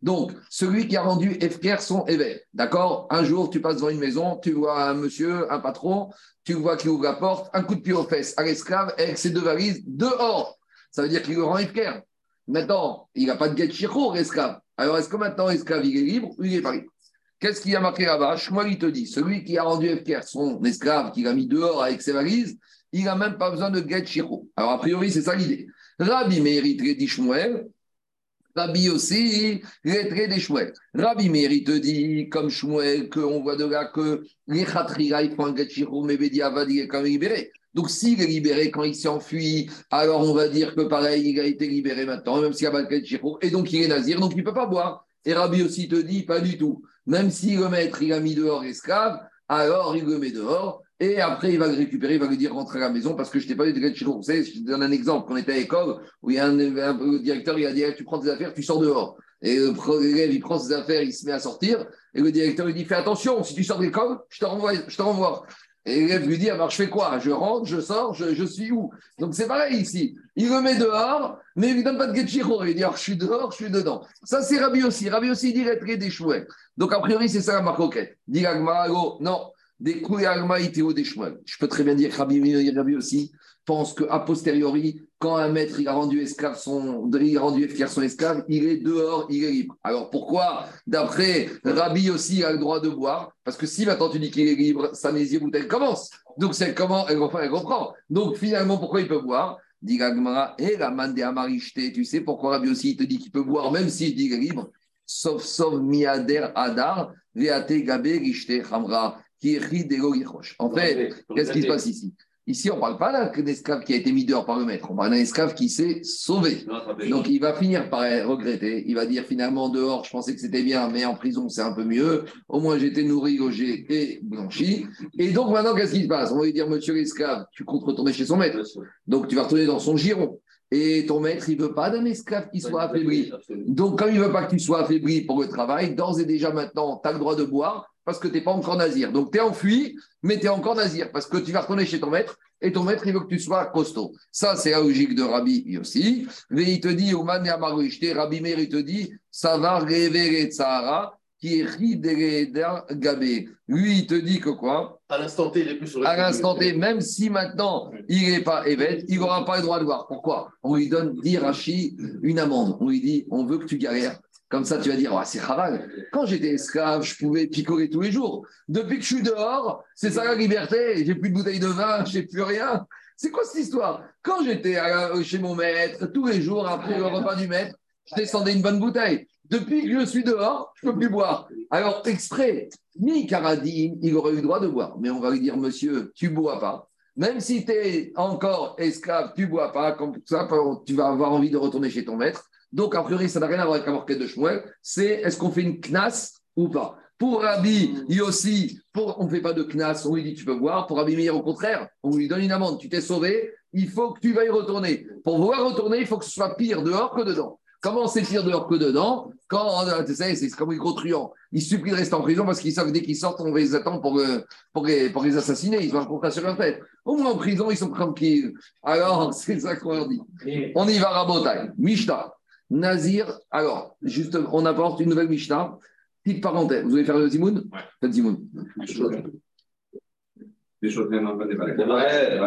Donc, celui qui a rendu Efker son éveil. D'accord? Un jour, tu passes devant une maison, tu vois un monsieur, un patron, tu vois qu'il ouvre la porte, un coup de pied aux fesses à l'esclave avec ses deux valises dehors. Ça veut dire qu'il le rend Efker. Maintenant, il n'a pas de get l'esclave. Alors, est-ce que maintenant, l'esclave, il est libre ou il n'est pas libre? Qu'est-ce qu'il y a marqué là-bas? Moi, il te dit celui qui a rendu Efker son esclave, qui l'a mis dehors avec ses valises, il n'a même pas besoin de get chiro. Alors, a priori, c'est ça l'idée. Rabbi mérite dit Shmuel, Rabbi aussi, lettré des Shmuel. Rabbi Meir, te dit, comme Shmuel, qu'on voit de là que les Khatrira, ils font un Gachiro, mais Bediavad, il est quand même libéré. Donc, s'il est libéré quand il s'enfuit, alors on va dire que pareil, il a été libéré maintenant, même s'il y a pas de Gachiro, et donc il est nazir, donc il ne peut pas boire. Et Rabbi aussi te dit, pas du tout. Même si le maître, il a mis dehors esclave, alors il le met dehors, et après, il va le récupérer, il va lui dire rentre à la maison parce que je t'ai pas dit de Vous savez, je te donne un exemple. Quand on était à l'école, où il y a un, un, directeur, il a dit tu prends tes affaires, tu sors dehors. Et l'élève, il prend ses affaires, il se met à sortir. Et le directeur, il dit fais attention, si tu sors de l'école. Je te renvoie. Et l'élève lui dit alors je fais quoi? Je rentre, je sors, je, je suis où? Donc c'est pareil ici. Il le met dehors, mais il ne donne pas de Getchiro. Il dit alors je suis dehors, je suis dedans. Ça, c'est Rabbi aussi. Rabbi aussi dit des chouettes. Donc a priori, c'est ça la marcoquette. Dit non des des Je peux très bien dire Rabbi, Rabbi aussi pense qu'à posteriori, quand un maître il a rendu esclave son, il a rendu son esclave, il est dehors, il est libre. Alors pourquoi, d'après Rabbi aussi, il a le droit de boire Parce que si maintenant tu dis qu'il est libre, sa où elle commence. Donc c'est comment elle reprend, elle reprend. Donc finalement, pourquoi il peut boire? Dit et la mande Tu sais pourquoi Rabbi aussi il te dit qu'il peut boire même s'il dit qu'il est libre? Sauf, sauf miader adar, veate gabe hamra. En fait, qu'est-ce qui se passe ici? Ici, on ne parle pas d'un esclave qui a été mis dehors par le maître, on parle d'un esclave qui s'est sauvé. Donc, il va finir par regretter. Il va dire finalement, dehors, je pensais que c'était bien, mais en prison, c'est un peu mieux. Au moins, j'étais nourri, logé et blanchi. Et donc, maintenant, qu'est-ce qui se passe? On va lui dire, monsieur l'esclave, tu comptes retourner chez son maître. Donc, tu vas retourner dans son giron. Et ton maître, il ne veut pas d'un esclave qui soit affaibli. Donc, comme il ne veut pas que tu sois affaibli pour le travail, d'ores et déjà maintenant, tu as le droit de boire parce que tu n'es pas encore nazir. Donc tu es enfui, mais tu es encore nazir parce que tu vas retourner chez ton maître et ton maître, il veut que tu sois costaud. Ça, c'est la logique de Rabbi aussi. Mais il te dit, Rabbi Meir, il te dit, ça va révéler Sahara, qui est Gabé. Lui, il te dit que quoi? À l'instant T, il est plus sur le À l'instant T, même si maintenant il n'est pas évêque, il n'aura pas le droit de voir. Pourquoi? On lui donne, dit Rachi, une amende. On lui dit, on veut que tu galères comme ça, tu vas dire, oh, c'est Chaval. Quand j'étais esclave, je pouvais picorer tous les jours. Depuis que je suis dehors, c'est ça la liberté. J'ai plus de bouteille de vin, j'ai plus rien. C'est quoi cette histoire? Quand j'étais à- chez mon maître, tous les jours, après le repas du maître, je descendais une bonne bouteille. Depuis que je suis dehors, je ne peux plus boire. Alors, exprès, Mi Karadim, il aurait eu le droit de boire. Mais on va lui dire, monsieur, tu bois pas. Même si tu es encore esclave, tu bois pas. Comme ça, tu vas avoir envie de retourner chez ton maître. Donc, a priori, ça n'a rien à voir avec la marquette de Shmuel. C'est est-ce qu'on fait une knas ou pas Pour Rabbi Yossi, pour, on ne fait pas de knas, on lui dit tu peux boire. Pour Rabbi Meir, au contraire, on lui donne une amende. Tu t'es sauvé, il faut que tu veuilles retourner. Pour vouloir retourner, il faut que ce soit pire dehors que dedans. Comment c'est pire dehors que dedans? Quand, euh, tu sais, c'est comme les gros truands. Ils supplient de rester en prison parce qu'ils savent que dès qu'ils sortent, on les attend pour, euh, pour, les, pour les assassiner. Ils ont un contrat sur leur tête. Au moins en prison, ils sont tranquilles. Alors, c'est ça qu'on leur dit. On y va, Rabotai. Mishnah. Nazir. Alors, juste, on apporte une nouvelle Mishnah. Petite parenthèse. Vous voulez faire le Zimoun? Ouais. Faites Zimoun. Noël.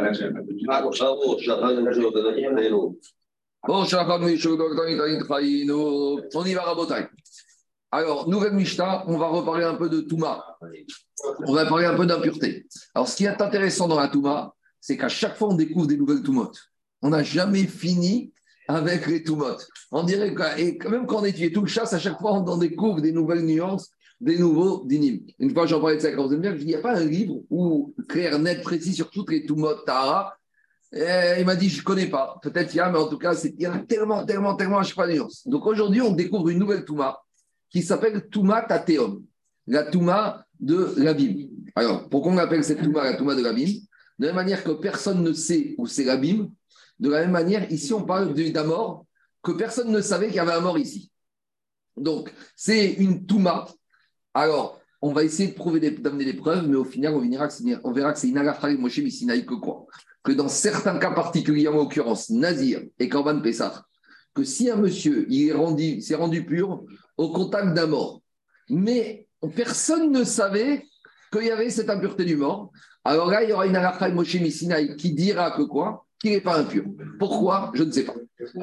Oh. On y va, Rabotai. Alors, nouvelle Mishnah, on va reparler un peu de Touma. On va parler un peu d'impureté. Alors, ce qui est intéressant dans la Touma, c'est qu'à chaque fois, on découvre des nouvelles Toumotes. On n'a jamais fini avec les Toumotes. On dirait que, et même quand on étudie tout le chasse, à chaque fois, on en découvre des nouvelles nuances, des nouveaux dynimes. Une fois, j'en parlais de ça quand vous bien, je dis, il n'y a pas un livre où clair, net, précis sur toutes les Toumotes Tara. Il m'a dit, je ne connais pas. Peut-être il y a, mais en tout cas, il y en a tellement, tellement, tellement à chaque fois des nuances. Donc aujourd'hui, on découvre une nouvelle Touma qui s'appelle Touma Tateum, la Touma de l'abîme. Alors, pourquoi on appelle cette Touma la Touma de l'abîme? De la manière que personne ne sait où c'est l'abîme, de la même manière, ici, on parle de- d'un mort que personne ne savait qu'il y avait un mort ici. Donc, c'est une Touma. Alors, on va essayer de prouver d'amener des preuves, mais au final, on, verra que c'est- on verra que c'est Inagafra et Moshe Missinaï que quoi? Que dans certains cas particuliers, en l'occurrence Nazir et Korban Pessah, que si un monsieur rendu, s'est rendu pur au contact d'un mort, mais personne ne savait qu'il y avait cette impureté du mort, alors là, il y aura de Moshe Missinaï qui dira que quoi? Qu'il n'est pas impur. Pourquoi? Je ne sais pas.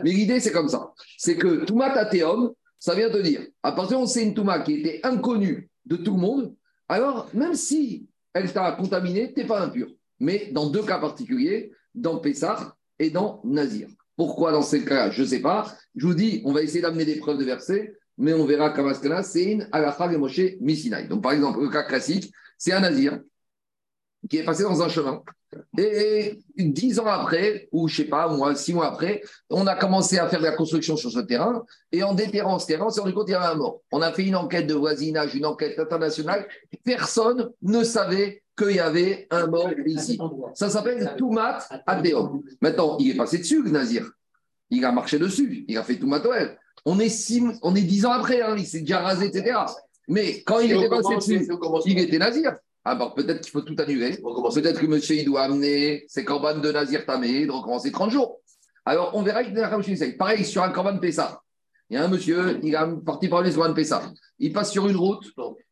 Mais l'idée, c'est comme ça. C'est que Touma Tateum, ça vient de dire, à partir où c'est une Touma qui était inconnue de tout le monde, alors même si elle t'a contaminé, tu n'es pas impur. Mais dans deux cas particuliers, dans Pessah et dans Nazir. Pourquoi dans ces cas-là? Je ne sais pas. Je vous dis, on va essayer d'amener des preuves de versets, mais on verra qu'à c'est une halakha de Moshe Missinaï. Donc par exemple, le cas classique, c'est un Nazir qui est passé dans un chemin. Et dix ans après, ou je sais pas, moi, six mois après, on a commencé à faire de la construction sur ce terrain. Et en déterrant ce terrain, on s'est rendu compte qu'il y avait un mort. On a fait une enquête de voisinage, une enquête internationale. Personne ne savait qu'il y avait un mort ici. Ça s'appelle Toumat Adéom. Maintenant, il est passé dessus, le Nazir. Il a marché dessus. Il a fait Toumat Oel. On est, six, on est dix ans après, hein, il s'est déjà rasé, etc. Mais quand il était passé dessus, il était Nazir. Ah bon, peut-être qu'il faut tout annuler. Peut-être que monsieur, il doit amener ses corbanes de Nazir Tamé, de recommencer 30 jours. Alors, on verra que Pareil, sur un corban Pessa. Il y a un monsieur, il est parti parler sur un Pessa. Il passe sur une route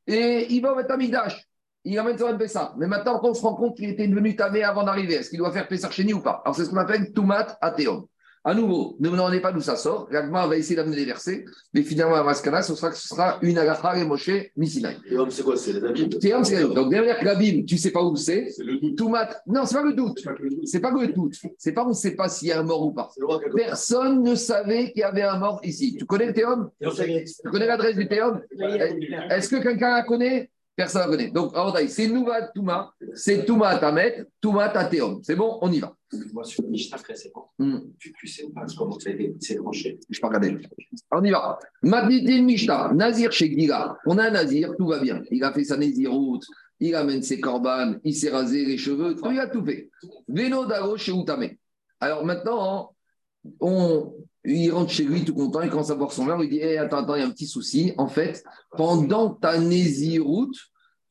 et il va au Betamidash. Il amène sur un Pessa. Mais maintenant, on se rend compte qu'il était devenu Tamé avant d'arriver. Est-ce qu'il doit faire Pessa chez nous ou pas? Alors, c'est ce qu'on appelle Toumat Athéon. À nouveau, ne me demandez pas d'où ça sort. L'Agma va essayer d'amener des versets, mais finalement, à Maskana, ce sera, ce sera une Agacha et Moshe Misinaï. Théum, c'est quoi C'est les abîmes Donc, derrière que l'abîme, tu ne sais pas où c'est. C'est le doute. Toumat, non, c'est pas le doute. C'est pas que le doute. C'est pas le doute. C'est pas on ne sait pas s'il y a un mort ou pas. Personne ne savait qu'il y avait un mort ici. Tu connais le théum Tu connais l'adresse du théum Est-ce que quelqu'un la connaît? Personne la connaît. Donc, c'est Nouva Touma, c'est Touma Tamet, Touma Tatéum. C'est bon, on y va. Moi, sur le Mishnah précédent, Hmm. tu ne sais pas comment c'est tranché. Je peux regarder. On y va. Madnitin Mishta, Nazir chez Gila. On a un Nazir, tout va bien. Il a fait sa Néziroute, il amène ses corbanes, il s'est rasé les cheveux, il a tout fait. Vélo d'Aro chez Outame. Alors maintenant, on, il rentre chez lui tout content, il commence à voir son verre, il dit Eh, Attends, attends, il y a un petit souci. En fait, pendant ta Néziroute,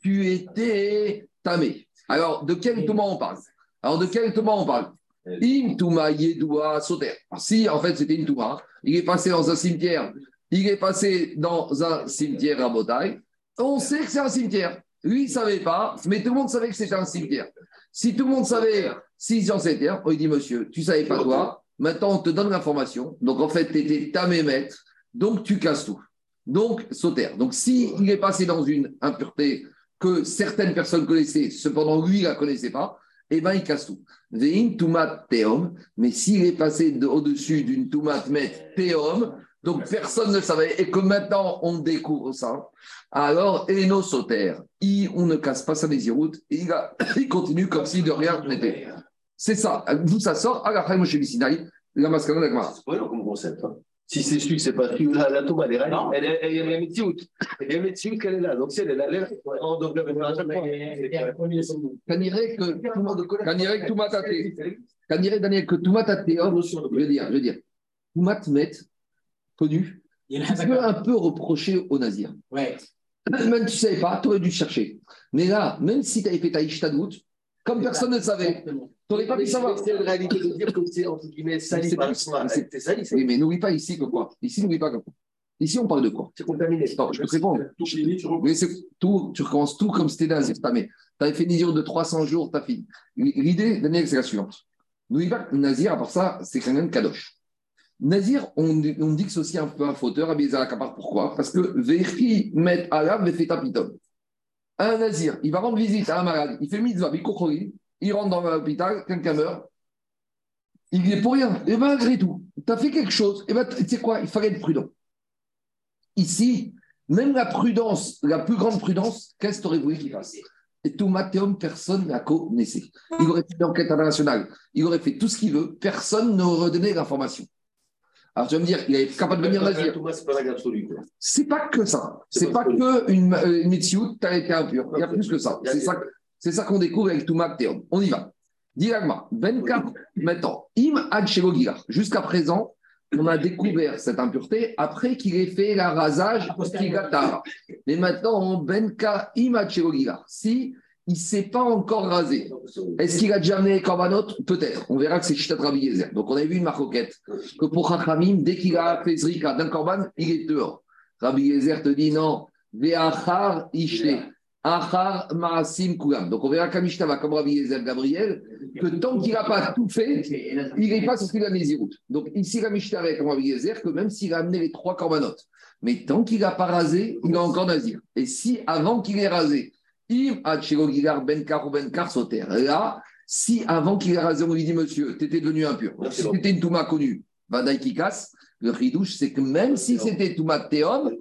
tu étais tamé. Alors, de quel Thomas on parle? Alors, de quel Thomas on parle? Im Touma Yedoua Soter. Si, en fait, c'était une Touma, il est passé dans un cimetière, il est passé dans un cimetière à Botaï, on sait que c'est un cimetière. Lui, il ne savait pas, mais tout le monde savait que c'était un cimetière. Si tout le monde savait, si j'en sais on lui dit, monsieur, tu ne savais pas toi, maintenant on te donne l'information. Donc en fait, tu étais ta mémètre, donc tu casses tout. Donc, Sauter. Donc s'il il est passé dans une impureté que certaines personnes connaissaient, cependant lui, il ne la connaissait pas, eh bien, il casse tout. Vein tumat teom, mais s'il est passé de- au-dessus d'une tumat met teom, donc personne ne savait, et que maintenant on découvre ça, alors Eno Soter, il- on ne casse pas sa désiroute, et il, a- il continue comme si de rien n'était. C'est ça, d'où ça sort, à la fin, Moshe Sinai, la mascana de la. C'est voyant comme concept. hein. Si c'est celui c'est pas celui la, la tombe, elle est réelle. Non. Elle est- elle est- elle est métioute. Elle est métioute qu'elle est là. Donc si elle est là, elle est là. On devrait venir à chaque fois. Que Daniel, que je veux dire, je veux dire, Met, connu, Il y en a tu peux un peu reprocher au Nazir. Ouais. Même tu ne savais pas, tu aurais dû chercher. Mais là, même si tu avais fait ta Ishtadout, comme personne ne le savait, tu n'aurais pas pu savoir. C'est une réalité de dire que c'est entre guillemets sali par C'est sali, Oui, mais n'oublie pas ici que quoi? Ici, n'oublie pas que quoi? Ici, on parle de quoi? C'est contaminé. Je peux te c'est tout, tu recommences tout comme c'était Nazir. Tu avais fait une de 300 jours, as fini. L'idée, Daniel, c'est la suivante. N'oublie pas que Nazir, à part ça, c'est quand même Kadosh. Nazir, on, on dit que c'est aussi un peu un fauteur, à Bezalakapar. Pourquoi? Parce que Vechi met Alav fait tapitom. Un Nazir, il va rendre visite à un malade, il fait mitzvah, il il rentre dans l'hôpital, quelqu'un meurt, il est pour rien. Et malgré tout, tu as fait quelque chose, et ben, tu sais quoi, il fallait être prudent. Ici, même la prudence, la plus grande prudence, qu'est-ce que tu aurais voulu qu'il fasse? Et tout Mathéum, personne ne la connaissait. Il aurait fait une enquête internationale, il aurait fait tout ce qu'il veut, personne n'aurait donné l'information. Alors tu vas me dire, il est capable de venir nazir. C'est pas la absolue. C'est pas que ça. C'est pas que- une, euh, une mitziout, t'as été impur. Il y a plus que ça. C'est ça, c'est ça qu'on découvre avec Toumak Théom. On y va. Diagma, 24, maintenant, im ad. Jusqu'à présent, on a découvert cette impureté après qu'il ait fait la rasage Kigatara. Mais maintenant, en Benka im ad. Si il ne s'est pas encore rasé, est-ce qu'il a déjà amené les korbanot? Peut-être. On verra que c'est Shitat Rabbi Yezer. Donc, on a vu une marcoquette que pour Chachamim, dès qu'il a fait Zrika d'un korban, il est dehors. Rabbi Yezer te dit non. Ve'achar ishte. Achar ma'asim kulam. Donc, on verra qu'Amishtava, comme Rabbi Yezer Gabriel, que tant qu'il n'a pas tout fait, il n'est pas sorti de la Néziroute. Donc, ici, la Mishnah avec Rabbi Yezer, que même s'il a amené les trois corbanotes, mais tant qu'il n'a pas rasé, il est encore nazir. Et si, avant qu'il ait rasé, benkar sauter. Là, si avant qu'il ait rasé, on lui dit, monsieur, tu étais devenu impur. Donc, si c'était une Touma connue, Vadaï qui casse, le ridouche, c'est que même si c'était Touma Théom,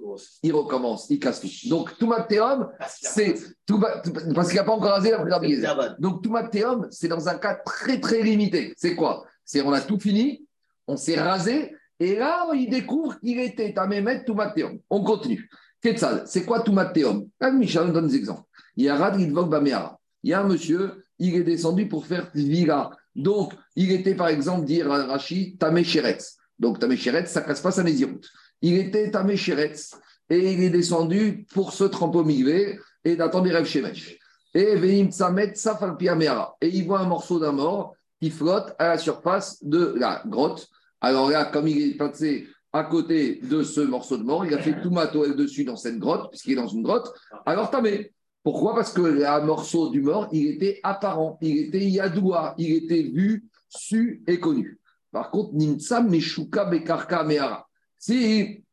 il recommence, il casse tout. Donc, Touma Théom, c'est. Touma- Parce qu'il n'a pas encore rasé la Rabbi Yezer. Donc, Toumatéum, c'est dans un cas très, très limité. C'est quoi? C'est on a tout fini, on s'est rasé, et là, il découvre qu'il était à Mehmet Toumatéum. On continue. Quetzal, c'est quoi Toumatéum Michel donne des exemples. Il y a un monsieur, il est descendu pour faire Vira. Donc, il était, par exemple, dire à Rachid, Tamé Sheretz. Donc, Tamé Sheretz, ça casse pas sa Néziroute. Il était Tamé Sheretz, et il est descendu pour se tremper au migvé et d'attendre les rêves Shemesh. Et Veim Tsamet Safal Piamera. Et il voit un morceau d'un mort qui flotte à la surface de la grotte. Alors là, comme il est passé à côté de ce morceau de mort, il a fait tout matoel dessus dans cette grotte, puisqu'il est dans une grotte. Alors tamé. Pourquoi? Parce que le morceau du mort, il était apparent, il était yadoua, il était vu, su et connu. Par contre, Nimtsa Meshuka Bekarka Mehara. Si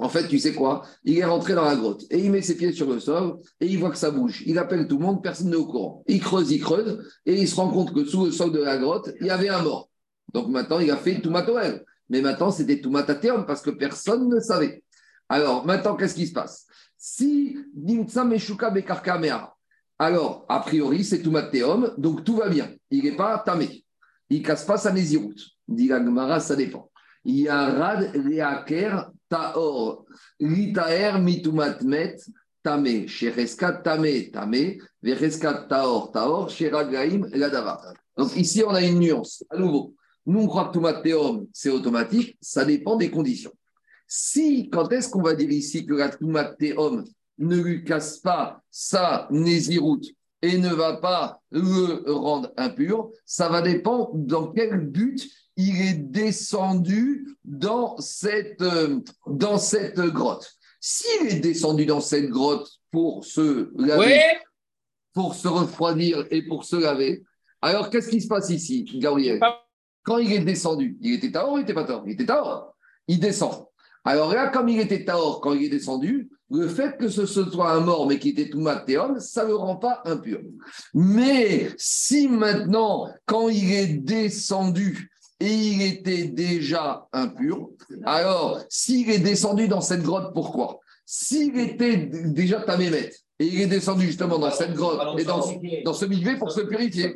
en fait, tu sais quoi? Il est rentré dans la grotte et il met ses pieds sur le sol et il voit que ça bouge. Il appelle tout le monde, personne n'est au courant. Il creuse, il creuse et il se rend compte que sous le sol de la grotte, il y avait un mort. Donc maintenant, il a fait Toumatoel. Mais maintenant, c'était Toumatateum parce que personne ne savait. Alors maintenant, qu'est-ce qui se passe? Si Nimtsa Meshuka Bekarka Mehara, alors, a priori, c'est Toumateum, donc tout va bien. Il n'est pas tamé. Il casse pas sa nésiroute. Dit la Gemara, ça dépend. Il y a Rad Reaker Taor Litaer Mitumatmet Tame Shereskat Tame Tame Vereskat Taor Taor Sheragaim Ladava. Donc ici, on a une nuance. À nouveau, nous, on croit que Toumateum, c'est automatique. Ça dépend des conditions. Si, quand est-ce qu'on va dire ici que la Toumateum ne lui casse pas sa nésiroute et ne va pas le rendre impur, ça va dépendre dans quel but il est descendu dans cette, euh, dans cette grotte. S'il est descendu dans cette grotte pour se laver, pour se refroidir et pour se laver, alors qu'est-ce qui se passe ici, Gabriel? Quand il est descendu, il était Taor ou il n'était pas Taor Il était Taor. Il descend. Alors là, comme il était Taor quand il est descendu, le fait que ce soit un mort mais qui était tout matéum, ça ne le rend pas impur. Mais si maintenant, quand il est descendu et il était déjà impur, alors s'il est descendu dans cette grotte, pourquoi? S'il était déjà tamémet et il est descendu justement dans cette grotte et dans, dans ce milieu pour se purifier,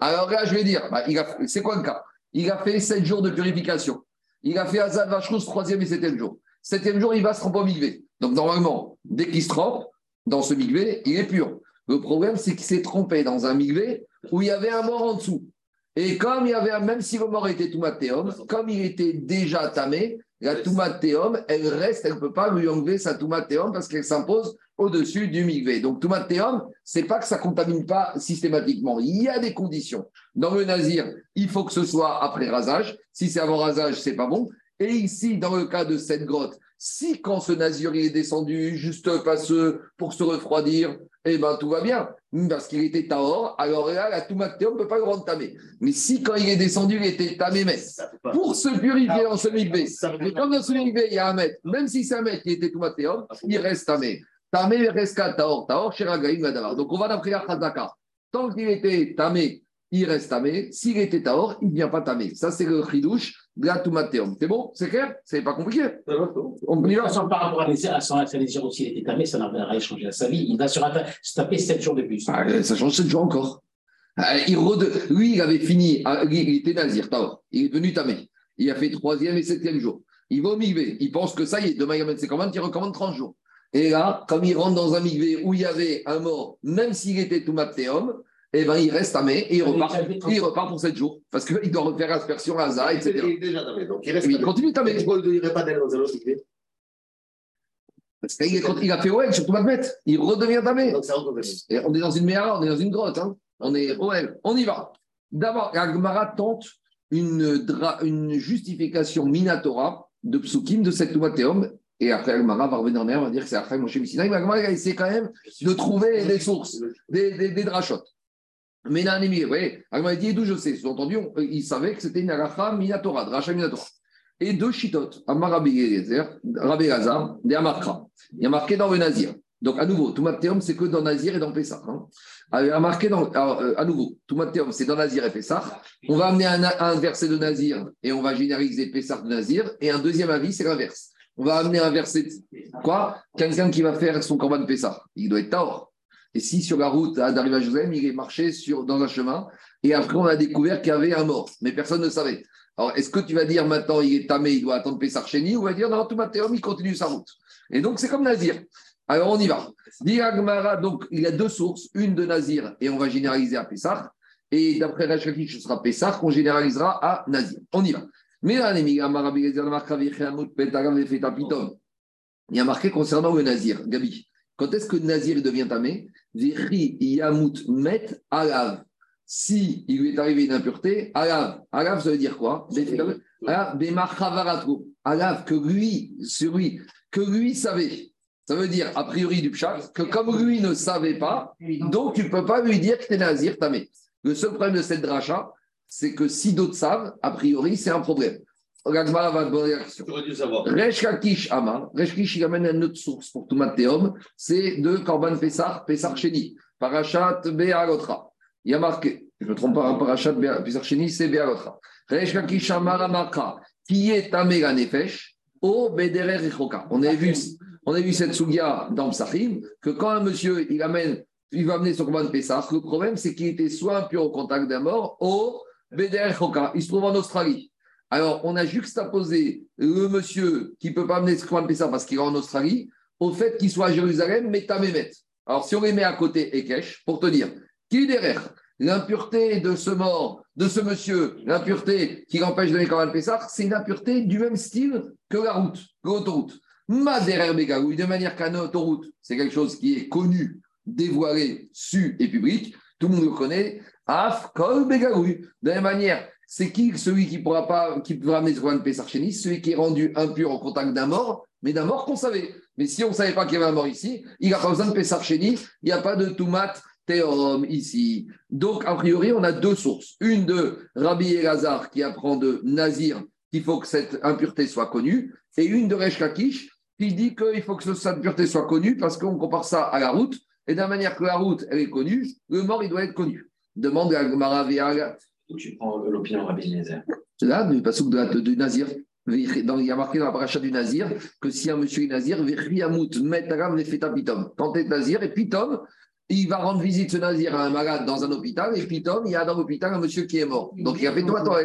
alors là, je vais dire, bah, c'est quoi le cas? Il a fait sept jours de purification. Il a fait Azad Vachrous, troisième et septième jour. Septième jour, il va se tremper au migvé. Donc, normalement, dès qu'il se trempe dans ce migvé, il est pur. Le problème, c'est qu'il s'est trompé dans un migvé où il y avait un mort en dessous. Et comme il y avait, même si le mort était toumatéum, comme il était déjà tamé, la toumatéum, elle reste, elle ne peut pas lui enlever sa toumatéum parce qu'elle s'impose au-dessus du migvé. Donc, toumatéum, c'est pas que ça contamine pas systématiquement. Il y a des conditions. Dans le nazir, il faut que ce soit après rasage. Si c'est avant rasage, c'est pas bon. Et ici, dans le cas de cette grotte, si quand ce nazir il est descendu juste passeux pour se refroidir, eh ben tout va bien, parce qu'il était tahor, alors là, la toumaté, on ne peut pas le rendre tamé. Mais si quand il est descendu, il était tamé, mais pour se purifier dans ce migvé, et comme dans ce migvé, il y a un mètre, même si c'est un mètre qui était toumatéum, il reste tamé. Tamé reste qu'à tahor, tahor, shiragaïm, gadava. Donc on va d'après la Khazaka. Tant qu'il était tamé, il reste tamé. S'il était tahor, il ne vient pas tamé. Ça, c'est le chidouche de la toumatéum. C'est bon? C'est clair? C'est pas compliqué On y va par rapport à à Nézir aussi, il était tamé, ça n'a rien changé à sa vie. Il va se taper 7 jours de plus. Ah, ça change 7 jours encore. Ah, Lui, il avait fini, ah, il était nazir. Il est venu tamé. Il a fait troisième et septième jour. Il va au migvé. Il pense que ça y est, demain il ramène ses commandes, il recommande 30 jours. Et là, comme il rentre dans un migvé où il y avait un mort, même s'il était tout matéum, eh ben, il reste tamé et il repart, il repart pour 7 jours. Parce qu'il doit refaire aspersion, Haza, Il etc. est déjà tamé, donc il Et reste il tamé. continue tamé. Il pas d'aller dans un autre Parce qu'il il a fait OL sur tout mettre. Il redevient tamé. Et on est dans une meilleure, on est dans une grotte. hein. On est OL. On y va. D'abord, Agmara tente une, une justification minatora de Psukim de cette Toumatéum. Et après, Agmara va revenir en mer, va dire que c'est après Moshe Missinaï. Mais Agmara a essayé quand même de trouver des sources, des, des, des drachotes. Mais là, vous voyez, Agmara dit d'où je sais? Sous-entendu, on- il savait que c'était une aracha minatora, dracha minatora. Et deux chitotes, Amar Rabbi Lazar, des Amarkra. Il y a marqué dans le Nazir. Donc, à nouveau, Toumatéum, c'est que dans Nazir et dans Pessah. Hein. Alors, il y a marqué dans, alors, euh, à nouveau, Toumatéum, c'est dans Nazir et Pessah. On va amener un, un verset de Nazir et on va généraliser Pessah de Nazir. Et un deuxième avis, c'est l'inverse. On va amener un verset. de- Quoi? Quelqu'un qui va faire son corban de Pessah. Il doit être Taor. Et si sur la route d'arriver à Jérusalem, il est marché sur, dans un chemin, et après on a découvert qu'il y avait un mort, mais personne ne savait. Alors, est-ce que tu vas dire maintenant il est tamé, il doit attendre Pessah Chéni, ou va dire non, tout Mathéum, il continue sa route Et donc c'est comme Nazir. Alors on y va. Dit Agmara, donc il y a deux sources, une de Nazir, et on va généraliser à Pessah, et d'après Rachakich, ce sera Pessah qu'on généralisera à Nazir. On y va. Mais. Il y a marqué concernant le Nazir, Gabi. Quand est-ce que Nazir devient tamé Vichi Yamut Met Alav. Si il lui est arrivé une impureté, Alav. Alav, ça veut dire quoi? Alav, que lui, sur lui, que lui savait. Ça veut dire, a priori du pshat, que comme lui ne savait pas, donc tu ne peux pas lui dire que tu es Nazir tamé. Le seul problème de cette dracha, c'est que si d'autres savent, a priori, c'est un problème. Ragmara va poser la question. Tu aurais dû savoir. Resh Kakish Amar, Resh Kish, il amène une autre source pour tout Mathéum, c'est de Korban Pessar, Pessar Sheni, Parashat Be'alotra. Il y a marqué, je ne me trompe pas, Parashat Be'a- Pessar Sheni, c'est Be'alotra. Resh Kakish Amar Amakra, qui est Tamé la Nefesh, au Bederer Rechoka. On a vu, on a vu cette sougia dans Psachim, que quand un monsieur, il amène, il va amener son Korban Pessar, le problème, c'est qu'il était soit impur au contact d'un mort, au Bederer Rechoka. Il se trouve en Australie. Alors, on a juxtaposé le monsieur qui ne peut pas amener ce Pessah parce qu'il est en Australie au fait qu'il soit à Jérusalem, mais Tamémet. Alors, si on les met à côté Ekech, pour te dire, qui est derrière? L'impureté de ce mort, de ce monsieur, l'impureté qui l'empêche de donner Korban Pessah, c'est une impureté du même style que la route, que l'autoroute. Ma derrière Bégaoui, de manière qu'un autoroute, c'est quelque chose qui est connu, dévoilé, su et public, tout le monde le connaît. Af, kol Bégaoui. De la même manière, c'est qui celui qui pourra pas, qui pourra amener nous Celui qui est rendu impur au contact d'un mort, mais d'un mort qu'on savait. Mais si on ne savait pas qu'il y avait un mort ici, il n'a pas besoin de nous. Il n'y a pas de Toumat Théorum ici. Donc, a priori, on a deux sources. Une de Rabbi Elazar qui apprend de Nazir qu'il faut que cette impureté soit connue, et une de Resh Lakish qui dit qu'il faut que ce- sa pureté soit connue parce qu'on compare ça à la route. Et de la manière que la route, elle est connue, le mort, il doit être connu. Demande à Gemara Tu prends l'opinion Rabbi Eliezer. là, du de, de- du Nazir. Dans- il y a marqué dans la paracha du Nazir que si un monsieur est Nazir. Quand tu es Nazir, et Pitom, il va rendre visite ce Nazir à un malade dans un hôpital, et Pitom, il y a dans l'hôpital un monsieur qui est mort. Donc il a fait toi, toi.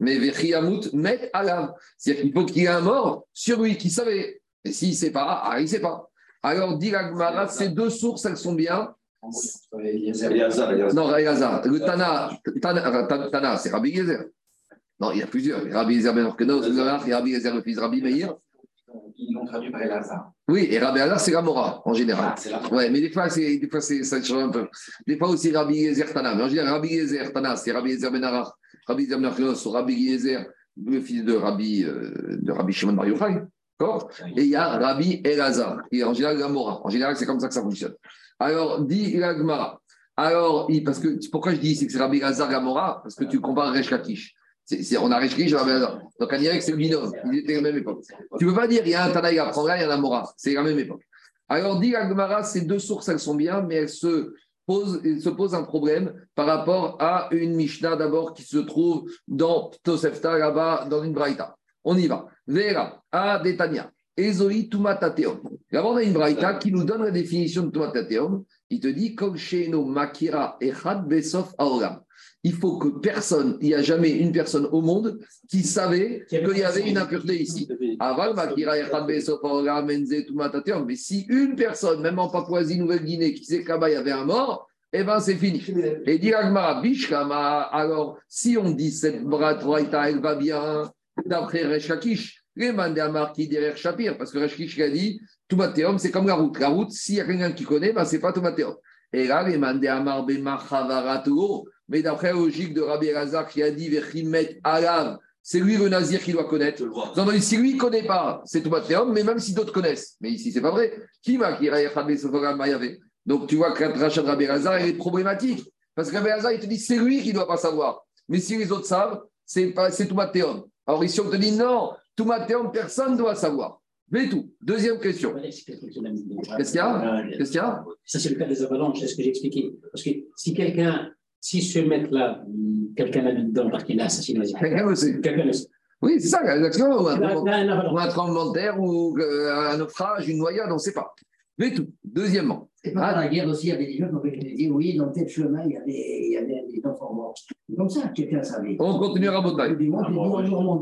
Mais Vechriamout, Met Alam. C'est-à-dire qu'il faut qu'il y ait un mort sur lui qui savait. Et s'il ne sait pas, ah, il ne sait pas. Alors, dit la Gemara, ces deux sources, elles sont bien. Non, Elazar. Le Tana, Tana, Tana, Tana, c'est Rabbi Gezer. Non, il y a plusieurs. Rabbi Gezer Ben Orkenos, Rabbi Gezer le fils Rabbi Meir. Ils l'ont traduit par Elazar. Oui, et Rabbi Elazar, c'est la Mora, en général. Ah, Ouais, mais des fois, c'est, des fois c'est, ça change un peu. Des fois aussi Rabbi Gezer Tana. Mais en général, Rabbi Gezer Tana, c'est Rabbi Gezer Ben Arach, Rabbi Gezer Ben Orkenos, ou Rabbi Gezer, le fils de Rabbi, euh, de Rabbi Shimon Bar Yochai. D'accord? Et il y a Rabbi Elazar, qui est en général la Mora. En général, c'est comme ça que ça fonctionne. Alors, dit la Gemara. Alors, parce que, pourquoi je dis c'est que c'est Rabbi Elazar Gamora? Parce que tu compares Resh Lakish. C'est, c'est- on a et Rabbi Elazar. Donc, on dirait que c'est le binôme. Ils étaient à la même époque. Tu ne peux pas dire il y a un Tanaï à il y a un Mora. C'est la même époque. Alors, dit la Gemara, ces deux sources, elles sont bien, mais elles se posent, il se pose un problème par rapport à une Mishnah d'abord qui se trouve dans Tosefta, là-bas, dans une Braïta. On y va. Vera, A, Detania. Ezoi Tumatateum. D'abord, on a une Braïta qui nous donne la définition de Tumatateum. Il te dit Kol Sheino Makira Echad Besof Aolam. Il faut que personne, il n'y a jamais une personne au monde qui savait Qui avait qu'il y avait une impureté ici. Aval Makira Echad Besof Aolam Enze Tumatateum. Mais si une personne, même en Papouasie-Nouvelle-Guinée, qui sait là-bas il y avait un mort, eh bien c'est fini. Et dit Agmara, Bishkama, alors si on dit cette Braïta, elle va bien, d'après Resh Lakish, les Mandamar qui derrière Shapir, parce que Resh Lakish a dit, Toumateum, c'est comme la route. La route, s'il y a quelqu'un qui connaît, ben, c'est pas Toumateum. Et là, les Mandamar mais d'après la logique de Rabbi Elazar qui a dit, Vechimet Alav, c'est lui le nazir qui doit connaître. Non, non, si lui ne connaît pas, c'est Toumateum, mais même si d'autres connaissent. Mais ici, c'est pas vrai. Qui m'a qui Mayavé? Donc tu vois que la rachat de Rabbi elle est problématique. Parce que Rabbi Elazar, il te dit, c'est lui qui ne doit pas savoir. Mais si les autres savent, c'est c'est Toumateum. Alors ici, on te dit, non, Toumateum, personne ne doit savoir. Mais tout. Deuxième question. Qu'est-ce qu'il y a Qu'est-ce qu'il y a Ça, c'est le cas des avalanches, c'est ce que j'ai expliqué. Parce que si quelqu'un, si ce mec-là, hum, quelqu'un l'habite dedans parce qu'il a assassiné Quelqu'un. Oui, c'est ça, exactement. Un, ou un tremblement de terre, ou euh, un naufrage, une noyade, on ne sait pas. Mais tout. Deuxièmement. Et pendant la guerre aussi, il y avait des gens qui avaient dit oui, dans tel chemin, il y avait, il y avait des enfants morts. C'est Comme ça, quelqu'un savait. On continue à.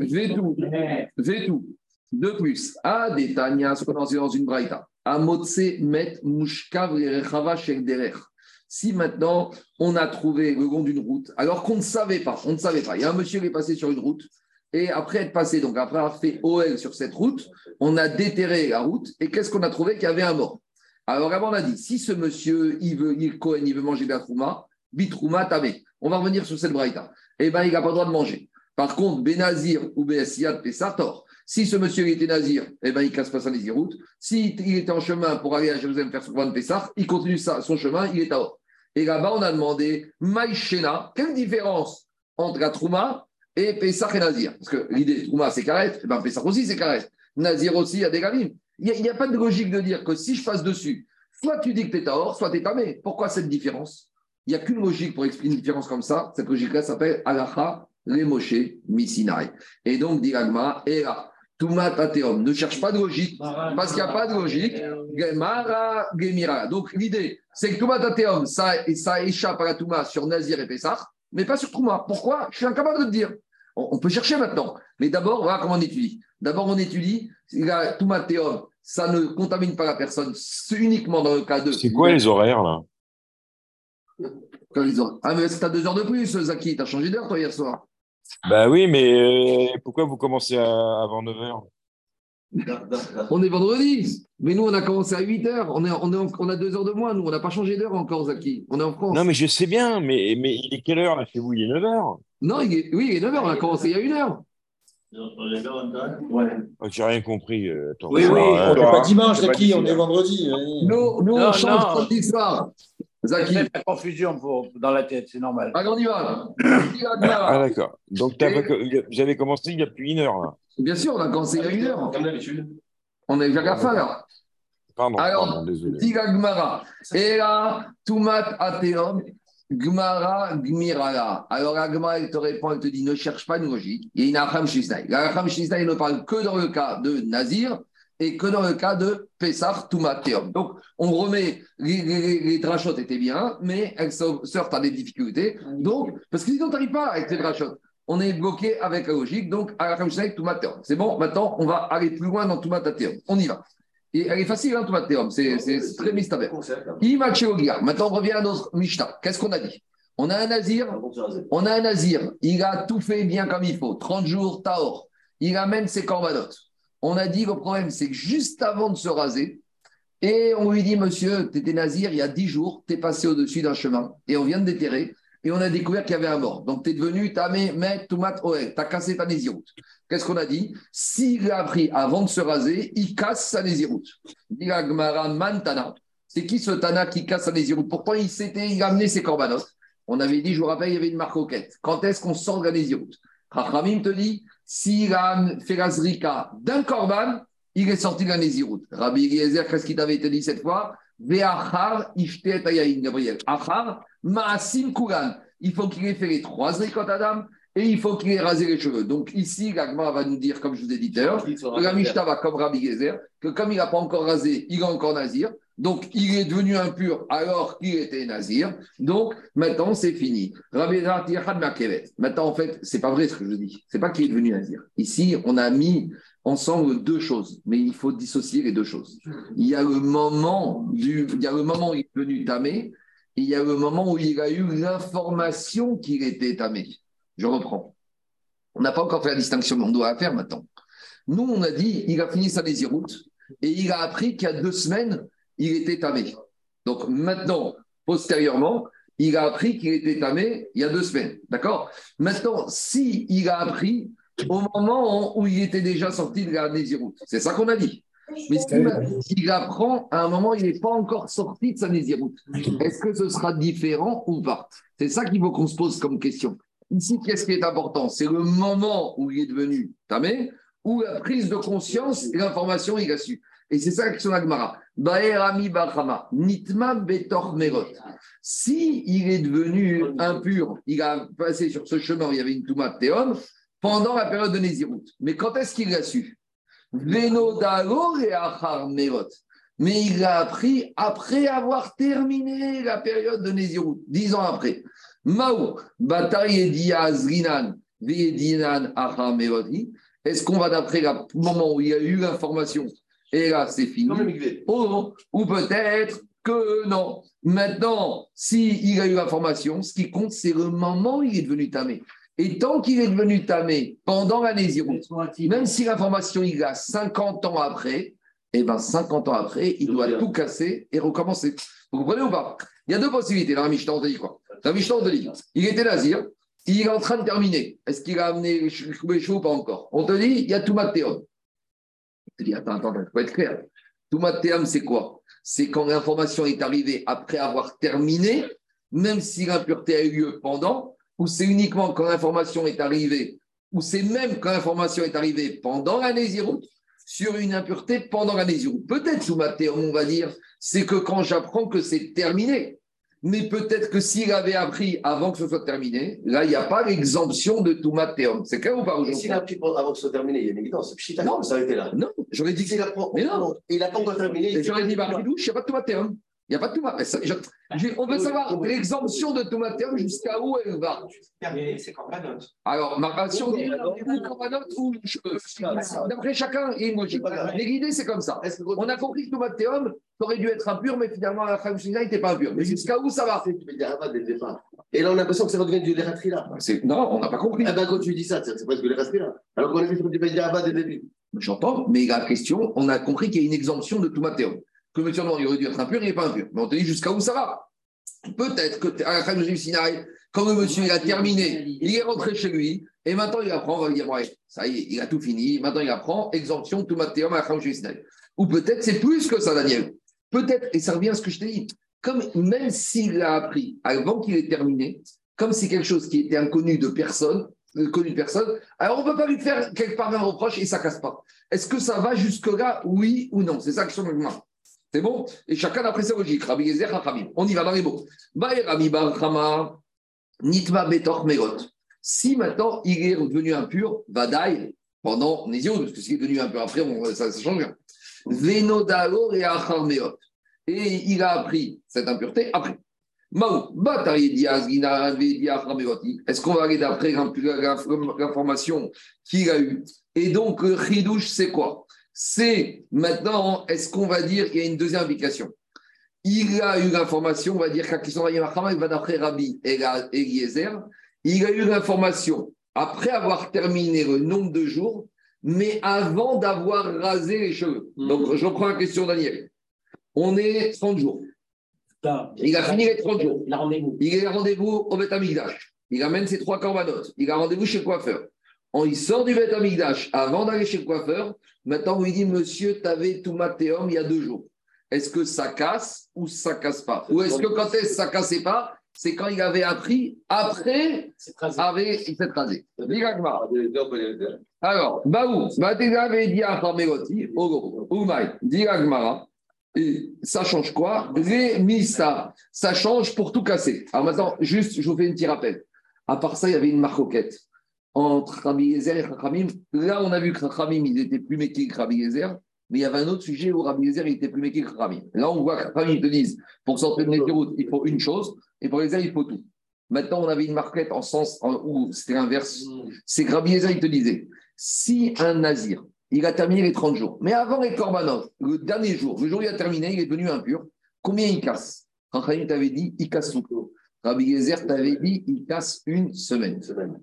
Eh, J'ai tout. De plus, à des Tanya, ce qu'on dans une braïta, à Motse met mushkav rechava derech. Si maintenant on a trouvé le long d'une route, alors qu'on ne savait pas, on ne savait pas. Il y a un monsieur qui est passé sur une route, et après être passé, donc après avoir fait OL sur cette route, on a déterré la route, et qu'est-ce qu'on a trouvé? Qu'il y avait un mort. Alors avant, on a dit, si ce monsieur, il veut, il, Cohen, il veut manger de la trouma, bitrouma tamé. On va revenir sur cette braïta. Eh bien, il n'a pas le droit de manger. Par contre, Benazir ou Bessiad Pessah, tort. Si ce monsieur il était nazir, eh ben, il casse pas sa naziroute. S'il il était en chemin pour aller à Jérusalem faire son de Pessah, il continue sa- son chemin, il est à Or. Et là-bas, on a demandé Maïchena, quelle différence entre la Trouma et Pessah et Nazir? Parce que l'idée, Trouma, c'est Karet, eh ben, Pessah aussi, c'est Karet. Nazir aussi, il y a des gamines. Il n'y a, pas de logique de dire que si je passe dessus, soit tu dis que tu es soit tu es tamé. Pourquoi cette différence? Il n'y a qu'une logique pour expliquer une différence comme ça. Cette logique-là s'appelle Alacha les Moshe Misinai. Et donc, dit et là. Ne cherche pas de logique, parce qu'il n'y a pas de logique. Donc, l'idée, c'est que Touma Tateom, ça, ça échappe à la Touma sur Nazir et Pessah, mais pas sur Touma. Pourquoi? Je suis incapable de te dire. On, on peut chercher maintenant. Mais d'abord, voilà comment on étudie. D'abord, on étudie Touma Teom. Ça ne contamine pas la personne, c'est uniquement dans le cas de. C'est quoi les horaires là? Ah, mais c'est à deux heures de plus, Zaki. Tu as changé d'heure, toi, hier soir. Bah oui, mais euh, pourquoi vous commencez à- avant 9h On est vendredi, mais nous, on a commencé à 8 heures. On, est, on, est en- on a deux heures de moins, nous. On n'a pas changé d'heure encore, Zaki. On est en France. Non, mais je sais bien, mais, mais il est quelle heure là chez vous? Il est 9h Non, il est- oui, il est 9 heures. On a commencé il y a une heure. Ouais. oh, J'ai rien compris. euh, attends. Oui, oui, Ah, on n'est pas dimanche, Zaki, on est vendredi. oui. Nous, nous Non, on change non. samedi soir. Zaki, la confusion pour, dans la tête, c'est normal. allez, on y va. Ah d'accord. Donc t'as Et- pas co- vous avez commencé il y a plus une heure là. Bien sûr, on a commencé il y a une heure. Comme d'habitude. On est déjà à la fin là. Pardon, Alors, pardon, désolé. Diga Gmara. Et là, Tumat Ateom, Gmara Gmirala. Alors, la Gmara, elle te répond, elle te dit ne cherche pas une logique. Il y a une Acham Shisnaï. La Acham Shisnaï ne parle que dans le cas de Nazir et que dans le cas de Pessah Tumat Teom. Donc, on remet, les, les, les drachotes étaient bien, mais elles sortent à des difficultés. Donc, parce que sinon, tu n'arrives pas avec les drachotes. On est bloqué avec la logique. Donc, Acham Shisnaï, Tumat Teom. C'est bon, maintenant, on va aller plus loin dans Tumat Teom. On y va. Et elle est facile, hein, Tumat Teom. C'est très. Imacheogia. Maintenant, on revient à notre Mishnah. Qu'est-ce qu'on a dit? On a un nazir, on a un nazir, il a tout fait bien comme il faut, 30 jours, taor. Il amène ses corbanotes. On a dit le problème, c'est que juste avant de se raser, et on lui dit, monsieur, tu étais nazir il y a 10 jours, tu es passé au-dessus d'un chemin, et on vient de déterrer, et on a découvert qu'il y avait un mort. Donc tu es devenu tamé, met, tumat, oel, tu as cassé ta nésiroute. Qu'est-ce qu'on a dit? S'il a appris avant de se raser, il casse sa nésiroute. Dit Mantana. C'est qui ce Tana qui casse sa nésiroute Pourtant, il, s'était, amené ses corbanotes. On avait dit, je vous rappelle, il y avait une marque marcoquette. Quand est-ce qu'on sort de la nésiroute Rachamim te dit, s'il a fait la zrika d'un corban, il est sorti de la nésiroute. Rabbi Eliezer, qu'est-ce qu'il t'avait dit cette fois? Ve'achar ayayin, Gabriel. Achar, ma'asim kulan. Il faut qu'il ait fait les trois zrikot Adam et il faut qu'il ait rasé les cheveux. Donc ici, l'agma va nous dire, comme je vous ai dit tout à l'heure, que la Mishnah va comme Rabbi Gezer, que comme il n'a pas encore rasé, il est encore nazir. Donc, il est devenu impur alors qu'il était nazir. Donc, maintenant, c'est fini. Rabbi. Maintenant, en fait, c'est pas vrai ce que je dis. C'est pas qu'il est devenu nazir. Ici, on a mis ensemble deux choses, mais il faut dissocier les deux choses. Il y a le moment du, il y a le moment où il est devenu tamé, il y a le moment où il a eu l'information qu'il était tamé. Je reprends. On n'a pas encore fait la distinction, mais on doit la faire maintenant. Nous, on a dit, il a fini sa désiroute et il a appris qu'il y a deux semaines, il était tamé. Donc maintenant, postérieurement, il a appris qu'il était tamé il y a deux semaines. D'accord? Maintenant, si il a appris au moment où il était déjà sorti de la désiroute, c'est ça qu'on a dit. Mais s'il apprend à un moment, il n'est pas encore sorti de sa désiroute. Est-ce que ce sera différent ou pas? C'est ça qu'il faut qu'on se pose comme question. Ici, qu'est-ce qui est important? C'est le moment où il est devenu tamé ou la prise de conscience et l'information il a su. Et c'est ça la question d'Agmara. Baerami Bachama, Nitma Betor Merot. Si il est devenu impur, il a passé sur ce chemin où il y avait une Touma Théon pendant la période de Nézirut. Mais quand est-ce qu'il l'a su? Mais il l'a appris après avoir terminé la période de Nézirut, dix ans après. Mao, Bataille. Est-ce qu'on va d'après le moment où il y a eu l'information et là c'est fini? Oh, Ou peut-être que non. Maintenant, s'il il a eu l'information, ce qui compte, c'est le moment où il est devenu tamé. Et tant qu'il est devenu tamé pendant la Nézirut, même si l'information il a 50 ans après, et bien 50 ans après, il doit tout casser et recommencer. Vous comprenez ou pas? Il y a deux possibilités dans la Mishnah, on te dit quoi? La Mishnah, on te dit, il était nazir, il est en train de terminer. Est-ce qu'il a amené les cheveux ou pas encore? On te dit, il y a tout Mathéon. On te dit, attends, attends, il faut être clair. Tout Mathéon, c'est quoi? C'est quand l'information est arrivée après avoir terminé, même si l'impureté a eu lieu pendant, ou c'est uniquement quand l'information est arrivée, ou c'est même quand l'information est arrivée pendant la Nézirut, sur une impureté pendant la Nézirut. Peut-être, sous Mathéon, on va dire, c'est que quand j'apprends que c'est terminé, mais peut-être que s'il avait appris avant que ce soit terminé, là, il n'y a pas l'exemption de tout Mathéon. C'est clair ou pas aujourd'hui s'il a appris avant que ce soit terminé, il y a une évidence. Pchita, Non. ça s'arrêter là. Non, j'aurais dit que S'il apprend, Mais non. il n'a pas encore terminé. J'aurais dit, bah, il n'y a pas de Toumatéum. Il n'y a pas de Toumatéum. On veut savoir l'exemption de Toumatéum jusqu'à où elle va. C'est. Alors, ma si on dit ou ou cheveux. D'après chacun, il logique. Mais l'idée, c'est comme ça. On a compris que Toumatéum aurait dû être impur, mais finalement, la il n'était pas impur. Mais jusqu'à où ça va? Et là, on a l'impression que ça redevient du Leratri là. C'est- Non, on n'a pas compris. Ah ben, quand tu dis ça, c'est presque du Leratri là. Alors qu'on a vu peux dire Rabat dès le début. J'entends, mais la question, on a compris qu'il y a une exemption de Toumatéum. Que M. Noir, il aurait dû être impur, il n'est pas impur. Mais on te dit jusqu'à où ça va. Peut-être que à la fin du Sinaï, quand le monsieur il a terminé, il est rentré chez lui, et maintenant il apprend, on va lui dire, ouais, ça y est, il a tout fini, maintenant il apprend, exemption, tout Mathéum à la fin du Sinaï. Ou peut-être c'est plus que ça, Daniel. Peut-être, et ça revient à ce que je t'ai dit, comme même s'il l'a appris avant qu'il ait terminé, comme c'est quelque chose qui était inconnu de personne, connu de personne. Alors, on ne peut pas lui faire quelque part un reproche et ça casse pas. Est-ce que ça va jusque-là, oui ou non? C'est ça que je C'est bon? Et chacun d'après sa logique. Rabbi Gezer, Chachamim. On y va dans les mots. Rabbi Bar Nitma Betor Merot. Si maintenant il est devenu impur, Vadaï, pendant Nézio, parce que s'il est devenu impur après, ça, change rien. Et. Et il a appris cette impureté après. Est-ce qu'on va aller d'après l'inf- l'inf- l'information qu'il a eue? Et donc, le Chidouche, c'est quoi? C'est maintenant, est-ce qu'on va dire qu'il y a une deuxième implication il a eu l'information, on va dire, il va d'après Rabbi Eliezer, il a eu l'information après avoir terminé le nombre de jours, mais avant d'avoir rasé les cheveux. Donc, je reprends la question, Daniel. On est 30 jours. Il a fini les 30 jours. Il a rendez-vous. Il est rendez-vous au Beth Amikdash. Il amène ses trois corbanotes. Il a rendez-vous chez le coiffeur. Il sort du Beth Amikdash avant d'aller chez le coiffeur. Maintenant, on lui dit Monsieur, tu avais tout matéum il y a deux jours. Est-ce que ça casse ou ça casse pas? Ou est-ce que quand que ça cassait pas C'est quand il avait appris après rasé. avec cette rasé. Alors, Baou, Matega avait dit à Khamegoti, Ogo, Oumaï, dit à Gmara, et ça change quoi? Misa, ça change pour tout casser. Alors maintenant, juste, je vous fais un petit rappel. À part ça, il y avait une marcoquette entre Rabbi Yezer et Chachamim. Là, on a vu que Chachamim, ils étaient plus méqués que Rabbi Yezer, mais il y avait un autre sujet où Rabbi Yezer, il était plus méqué que Chachamim. Là, on voit que Chachamim te disent, pour sortir de Nézirut, il faut une chose, et pour Yezer, il faut tout. Maintenant, on avait une marquette en sens en- où c'était l'inverse. C'est que Rabbi Yezer, il te disait, si un nazir, il a terminé les 30 jours, mais avant les korbanot, le dernier jour, le jour où il a terminé, il est devenu impur, combien il casse? Rachel t'avait dit, il casse tout. Rabbi Yezer t'avait dit, il casse une semaine.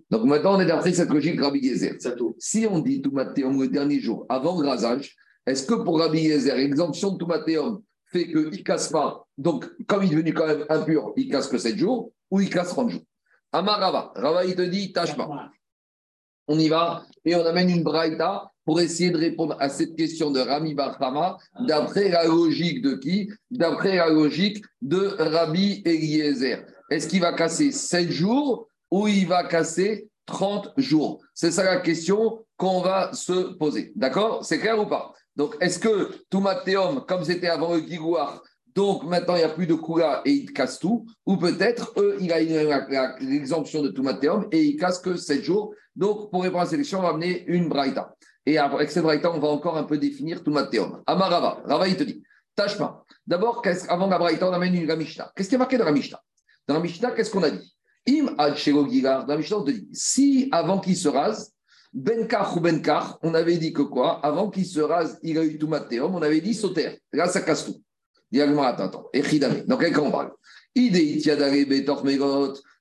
Donc maintenant, on est d'après cette logique Rabbi Yezer. Si on dit Toumatéum le dernier jour, avant le rasage, est-ce que pour Rabbi Yezer, l'exemption de Toumatéum fait qu'il ne casse pas, donc comme il est devenu quand même impur, il casse que 7 jours, ou il casse 30 jours? Amarava, Rava, il te dit, tâche pas. On y va et on amène une braïta pour essayer de répondre à cette question de Rami Barhama d'après la logique de qui? D'après la logique de Rabbi Eliezer. Est-ce qu'il va casser 7 jours ou il va casser 30 jours? C'est ça la question qu'on va se poser. D'accord? C'est clair ou pas? Donc, est-ce que Toumatéum, comme c'était avant le Gigouar, donc maintenant il n'y a plus de Kula et il casse tout Ou peut-être, eux, il a l'exemption de Toumatéum et il casse que 7 jours. Donc, pour répondre à cette question, on va amener une braïta. Et avec cette braïta, on va encore un peu définir Toumatéum. Amarava, Rava, il te dit, tâche pas. D'abord, avant la braïta, on amène une la Mishnah. Qu'est-ce qui est marqué dans la Mishnah Dans la Mishnah, qu'est-ce qu'on a dit? Im. Dans la Mishnah, on te dit, si avant qu'il se rase, Benkar ou Benkar, on avait dit que quoi? Avant qu'il se rase, il a eu Toumatéum, on avait dit sauter. Là, ça casse tout. Diagma, attends, attends. Echidame. Donc, quel on parle? Idei.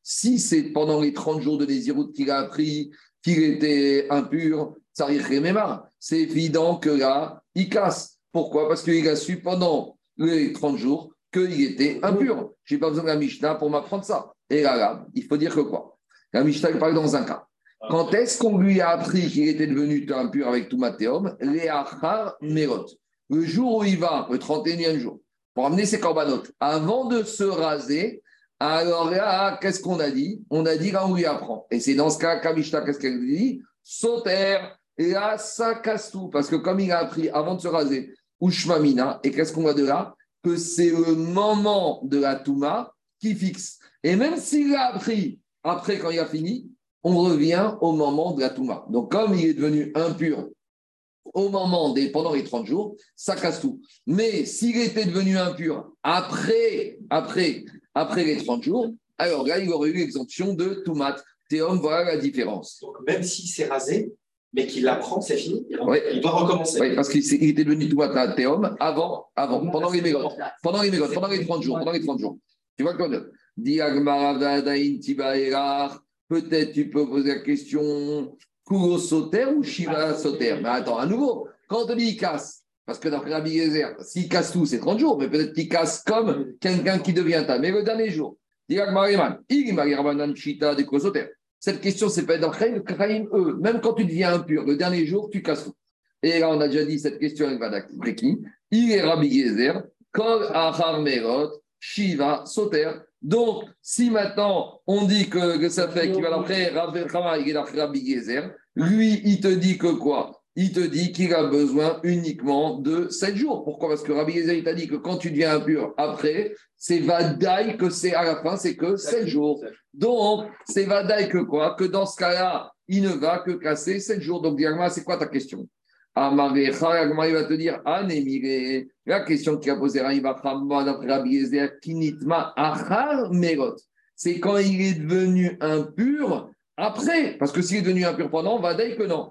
Si c'est pendant les 30 jours de Nézirut qu'il a appris qu'il était impur, Rememar, c'est évident que là, il casse. Pourquoi? Parce qu'il a su pendant les 30 jours qu'il était impur. Je n'ai pas besoin de la Mishnah pour m'apprendre ça. Et là, là, il faut dire que quoi? La Mishnah, parle dans un cas. Quand est-ce qu'on lui a appris qu'il était devenu impur avec tout Mathéum? Merot. Le jour où il va, le 31e jour, pour amener ses corbanotes, avant de se raser, alors là, qu'est-ce qu'on a dit? On a dit là, on lui apprend. Et c'est dans ce cas, Kamishta, qu'est-ce qu'elle dit? Sauter. Et là, ça casse tout. Parce que comme il a appris avant de se raser, Ushmamina, et qu'est-ce qu'on voit de là? Que c'est le moment de la Touma qui fixe. Et même s'il a appris après, quand il a fini, on revient au moment de la Touma. Donc, comme il est devenu impur au moment des, pendant les 30 jours, ça casse tout. Mais s'il était devenu impur après, après, après les 30 jours, alors là, il aurait eu l'exemption de Toumat. Théum, voilà la différence. Donc, même si c'est rasé, mais qu'il l'apprend, c'est fini, il, Oui. il doit recommencer. Oui, parce qu'il il était devenu Toumat à Théum avant, avant, pendant les mégotes. Pendant les mégotes, pendant les 30 jours, pendant les 30 jours. Tu vois quoi peut-être tu peux poser la question Kuro Soter ou Shiva Soter? Mais attends, à nouveau, quand on dit il casse, parce que d'après Rabbi Gezer, s'il casse tout, c'est 30 jours, mais peut-être qu'il casse comme quelqu'un qui devient ta. Mais le dernier jour, Igmari Rabbanan Shita de Kuro Soter. Cette question, c'est pas d'après le Kraïm, eux. Même quand tu deviens impur, le dernier jour, tu casses tout. Et là, on a déjà dit cette question avec Vadak qui? Il est Rabbi Gezer, Kol Achar Merot, Shiva, Soter. Donc, si maintenant on dit que, ça fait qu'il va d'après Rabbi Gezer, lui, il te dit que quoi? Il te dit qu'il a besoin uniquement de 7 jours. Pourquoi? Parce que Rabbi Gezer, il t'a dit que quand tu deviens impur après, c'est Vadaï que c'est à la fin, c'est que 7 jours. Donc, c'est Vadaï que quoi? Que dans ce cas-là, il ne va que casser 7 jours. Donc, Diagma, c'est quoi ta question? Amarecha, il va te dire, Anemire. La question qu'il a posée Rabbi Gezer, Kinitma Achar Merot. C'est quand il est devenu impur après. Parce que s'il est devenu impur pendant, Vadaï que non.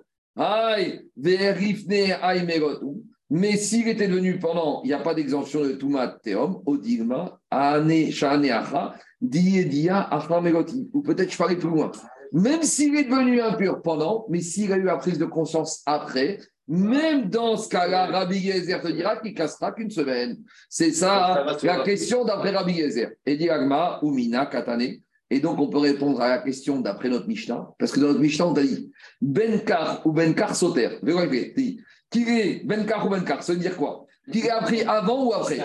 Mais s'il était devenu pendant, il n'y a pas d'exemption de Tumat Teom, Odigma, Ane Shane Acha, Dia Acha Meroti. Ou peut-être je parlais plus loin. Même s'il est devenu impur pendant, mais s'il a eu la prise de conscience après, même dans ce cas-là, Rabbi Yezer te dira qu'il cassera qu'une semaine. C'est ça, la question d'après Rabbi Yezer. Et Agma, Umina, Katane. Et donc, on peut répondre à la question d'après notre Mishnah. Parce que dans notre Mishnah, on t'a dit Benkar ou Benkar Soter. Qu'il est Benkar ou Benkar, ça veut dire quoi? Qu'il ait appris avant ou après?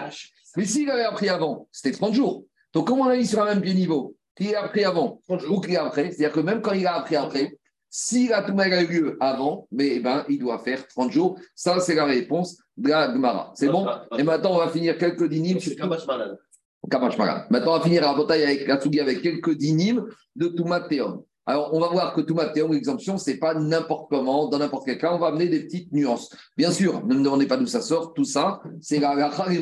Mais s'il avait appris avant, c'était 30 jours. Donc, comment on a dit sur un même pied niveau Qu'il ait appris avant ou qu'il ait après C'est-à-dire que même quand il a appris après, si la Touma a eu lieu avant, mais, eh ben, il doit faire 30 jours. Ça, c'est la réponse de la Gemara. C'est bon? Et maintenant, on va finir quelques dynimes. Maintenant, on va finir la bataille avec la Tsugi avec quelques dynimes de Touma Théum. Alors, on va voir que Touma Théum, l'exemption, ce n'est pas n'importe comment, dans n'importe quel cas. On va amener des petites nuances. Bien sûr, ne me demandez pas d'où ça sort. Tout ça, c'est la Racha et.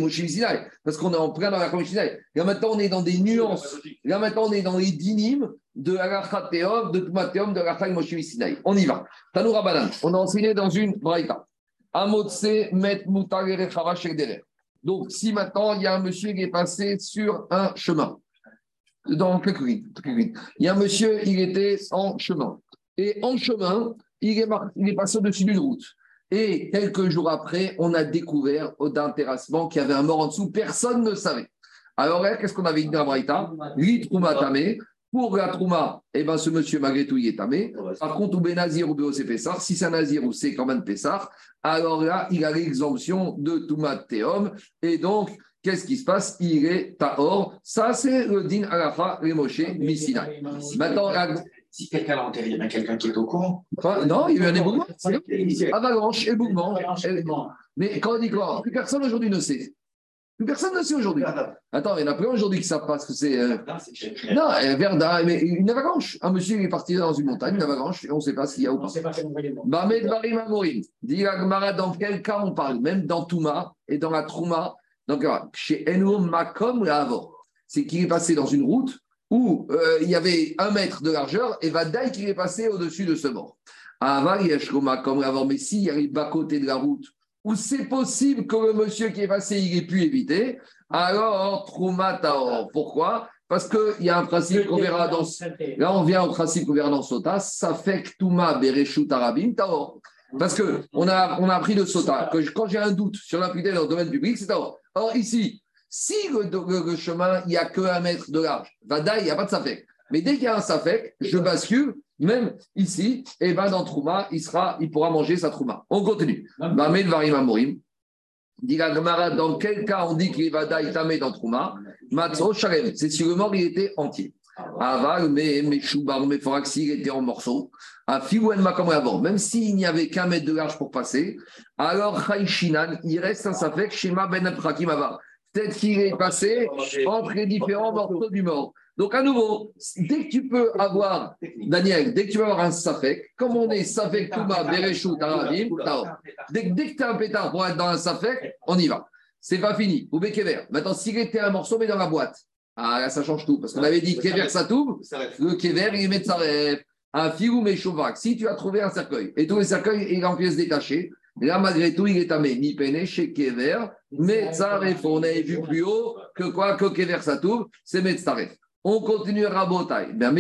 Parce qu'on est en plein dans la Moshe Sinai. Là, maintenant, on est dans des nuances. Là, maintenant, on est dans les dynimes de Aracha Théum, de de et. On y va. Tanoura Banan. On a enseigné dans une braïta. Amotse met donc, si maintenant il y a un monsieur qui est passé sur un chemin, dans il y a un monsieur, il était en chemin. Et en chemin, il est, passé au-dessus d'une route. Et quelques jours après, on a découvert d'un terrassement qu'il y avait un mort en dessous. Personne ne savait. Alors qu'est-ce qu'on avait dit dans la Braïta? Pour la Trouma, eh ben, ce monsieur, malgré tout, il est tamé. Par contre, ou Benazir ou c'est Pessar, si c'est un Nazir ou c'est quand même Pessar, alors là, il a l'exemption de Touma Théum. Et donc, qu'est-ce qui se passe? Il est Tahor. Ça, c'est le din Alafa Remoshe Missina. Maintenant, si quelqu'un l'a enterré, il y a quelqu'un qui est au courant. non, il y a eu un éboulement. Avalanche, éboulement. Mais quand on dit quoi? Plus personne aujourd'hui ne sait. Plus personne ne sait aujourd'hui. Attends, il y en a plein aujourd'hui qui savent pas ce que c'est. Euh... Non, euh, Verda, mais une avalanche. Un monsieur est parti dans une montagne, une avalanche, et on ne sait pas s'il y a ou pas. Bamed Barim Amorim. Dit Agmara, dans quel cas on parle? Même dans Touma et dans la Trouma. Donc, chez Eno Makom Ravor. C'est qu'il est passé dans une route où euh, il y avait un mètre de largeur et Vadaï qui est passé au-dessus de ce mort. Aval Makom Ravor. Mais s'il arrive bas côté de la route, où c'est possible que le monsieur qui est passé, il ait pu éviter, alors Trouma Taor. Pourquoi? Parce qu'il y a un principe qu'on verra dans. Là, on vient au principe qu'on verra dans Sota, que Touma Bereshut Arabim Taor. Parce qu'on a, on a appris de Sota que quand j'ai un doute sur l'impunité dans le domaine public, c'est Taor. Or, ici, si le, chemin, il n'y a que un mètre de large, Vada, il n'y a pas de Safek. Mais dès qu'il y a un Safek, je bascule même ici, et ben dans Trouma, il, sera, il pourra manger sa Trouma. On continue. Varim Amorim. Dit dans quel cas on dit qu'il va daïtamé dans Trouma? Matzo Shalem. C'est si le mort il était entier. Aval, mais Meshoubar, mais Foraxi, il était en morceaux. À Figouen avant, même s'il n'y avait qu'un mètre de large pour passer, alors Chaïchinan, il reste un safek Shema Ben Aprakim Ava. Peut-être qu'il est passé entre les différents morceaux du mort. Donc, à nouveau, dès que tu peux avoir, Daniel, dès que tu peux avoir un Safek, comme on est Safek, Touma, Bereshou, Tarabim, dès, dès que tu as un pétard pour être dans un Safek, on y va. C'est pas fini. Ou Kever. Maintenant, s'il était un morceau, mais dans la boîte, ah, là, ça change tout. Parce qu'on avait dit Kever, ça tourne. Le Kever, il met sa rêve. Un Figou, mais Si tu as trouvé un cercueil, et tous les cercueils, il est en pièces détachées, Là, malgré tout, il est amé. Ni peiné chez Kever, Metzaref. On avait vu plus haut que quoi Que Kever Satoum, c'est Metzaref. On continue à Rabotai. Ben,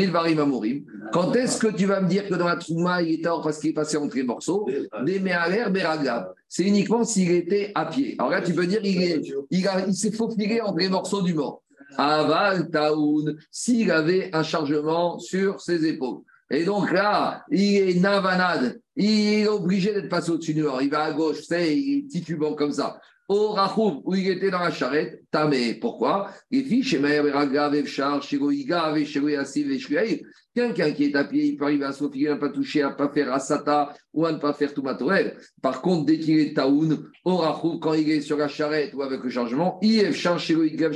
Quand est-ce que tu vas me dire que dans la Trouma, il est hors parce qu'il est passé entre les morceaux? Des Mehaler, Beragab. C'est uniquement s'il était à pied. Alors là, tu peux dire il, s'est faufilé entre les morceaux du mort. Aval, Taoun, s'il avait un chargement sur ses épaules. Et donc là, il est navanade. Il est obligé d'être passé au-dessus du mort. Il va à gauche, sais, il titubant comme ça. Au Rachoum, où il était dans la charrette, Tamé. Pourquoi? Quelqu'un qui est à pied, il peut arriver à s'offrir, à ne pas toucher, à ne pas faire Asata ou à ne pas faire Toumatorel. Par contre, dès qu'il est Taoun, au Rachoum, quand il est sur la charrette ou avec le chargement, il charge chez Goïga,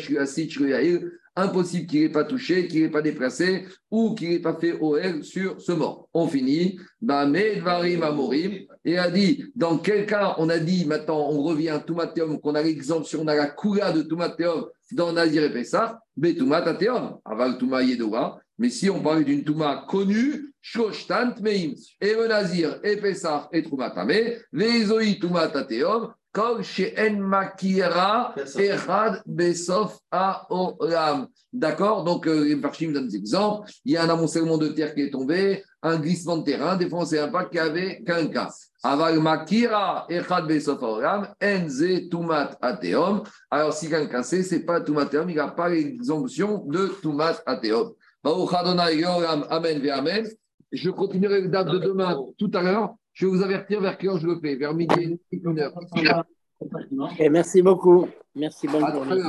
impossible qu'il n'ait pas touché, qu'il n'ait pas déplacé ou qu'il n'ait pas fait OL sur ce mort. On finit. Medvarim Amorim. Et a dit, dans quel cas on a dit, maintenant on revient à Toumateum, qu'on a l'exemple, si on a la coula de Toumateum dans Nazir et Pessah, Betoumat Ateum, Aval Touma Yedoua. Mais si on parle d'une Touma connue, Shoshtant Meim, et Nazir, et Pessah, et Toumatame, Vezoi Toumat Ateum, comme chez En Makira, Erad Besof Aolam. D'accord? Donc, euh, les Farshim donnent des exemples. Il y a un amoncellement de terre qui est tombé, un glissement de terrain. Des fois, c'est un pas qui avait qu'un cas. Aval Makira, Erad Besof Aolam, Enze Tumat Ateom. Alors, si quelqu'un sait, ce n'est pas Tumat Ateom, il n'a pas l'exemption de Tumat Ateom. Amen, Amen. Je continuerai le date de demain tout à l'heure. Je vais vous avertir vers quelle heure je le fais, vers midi et une heure. Et merci beaucoup. Merci, bonne journée.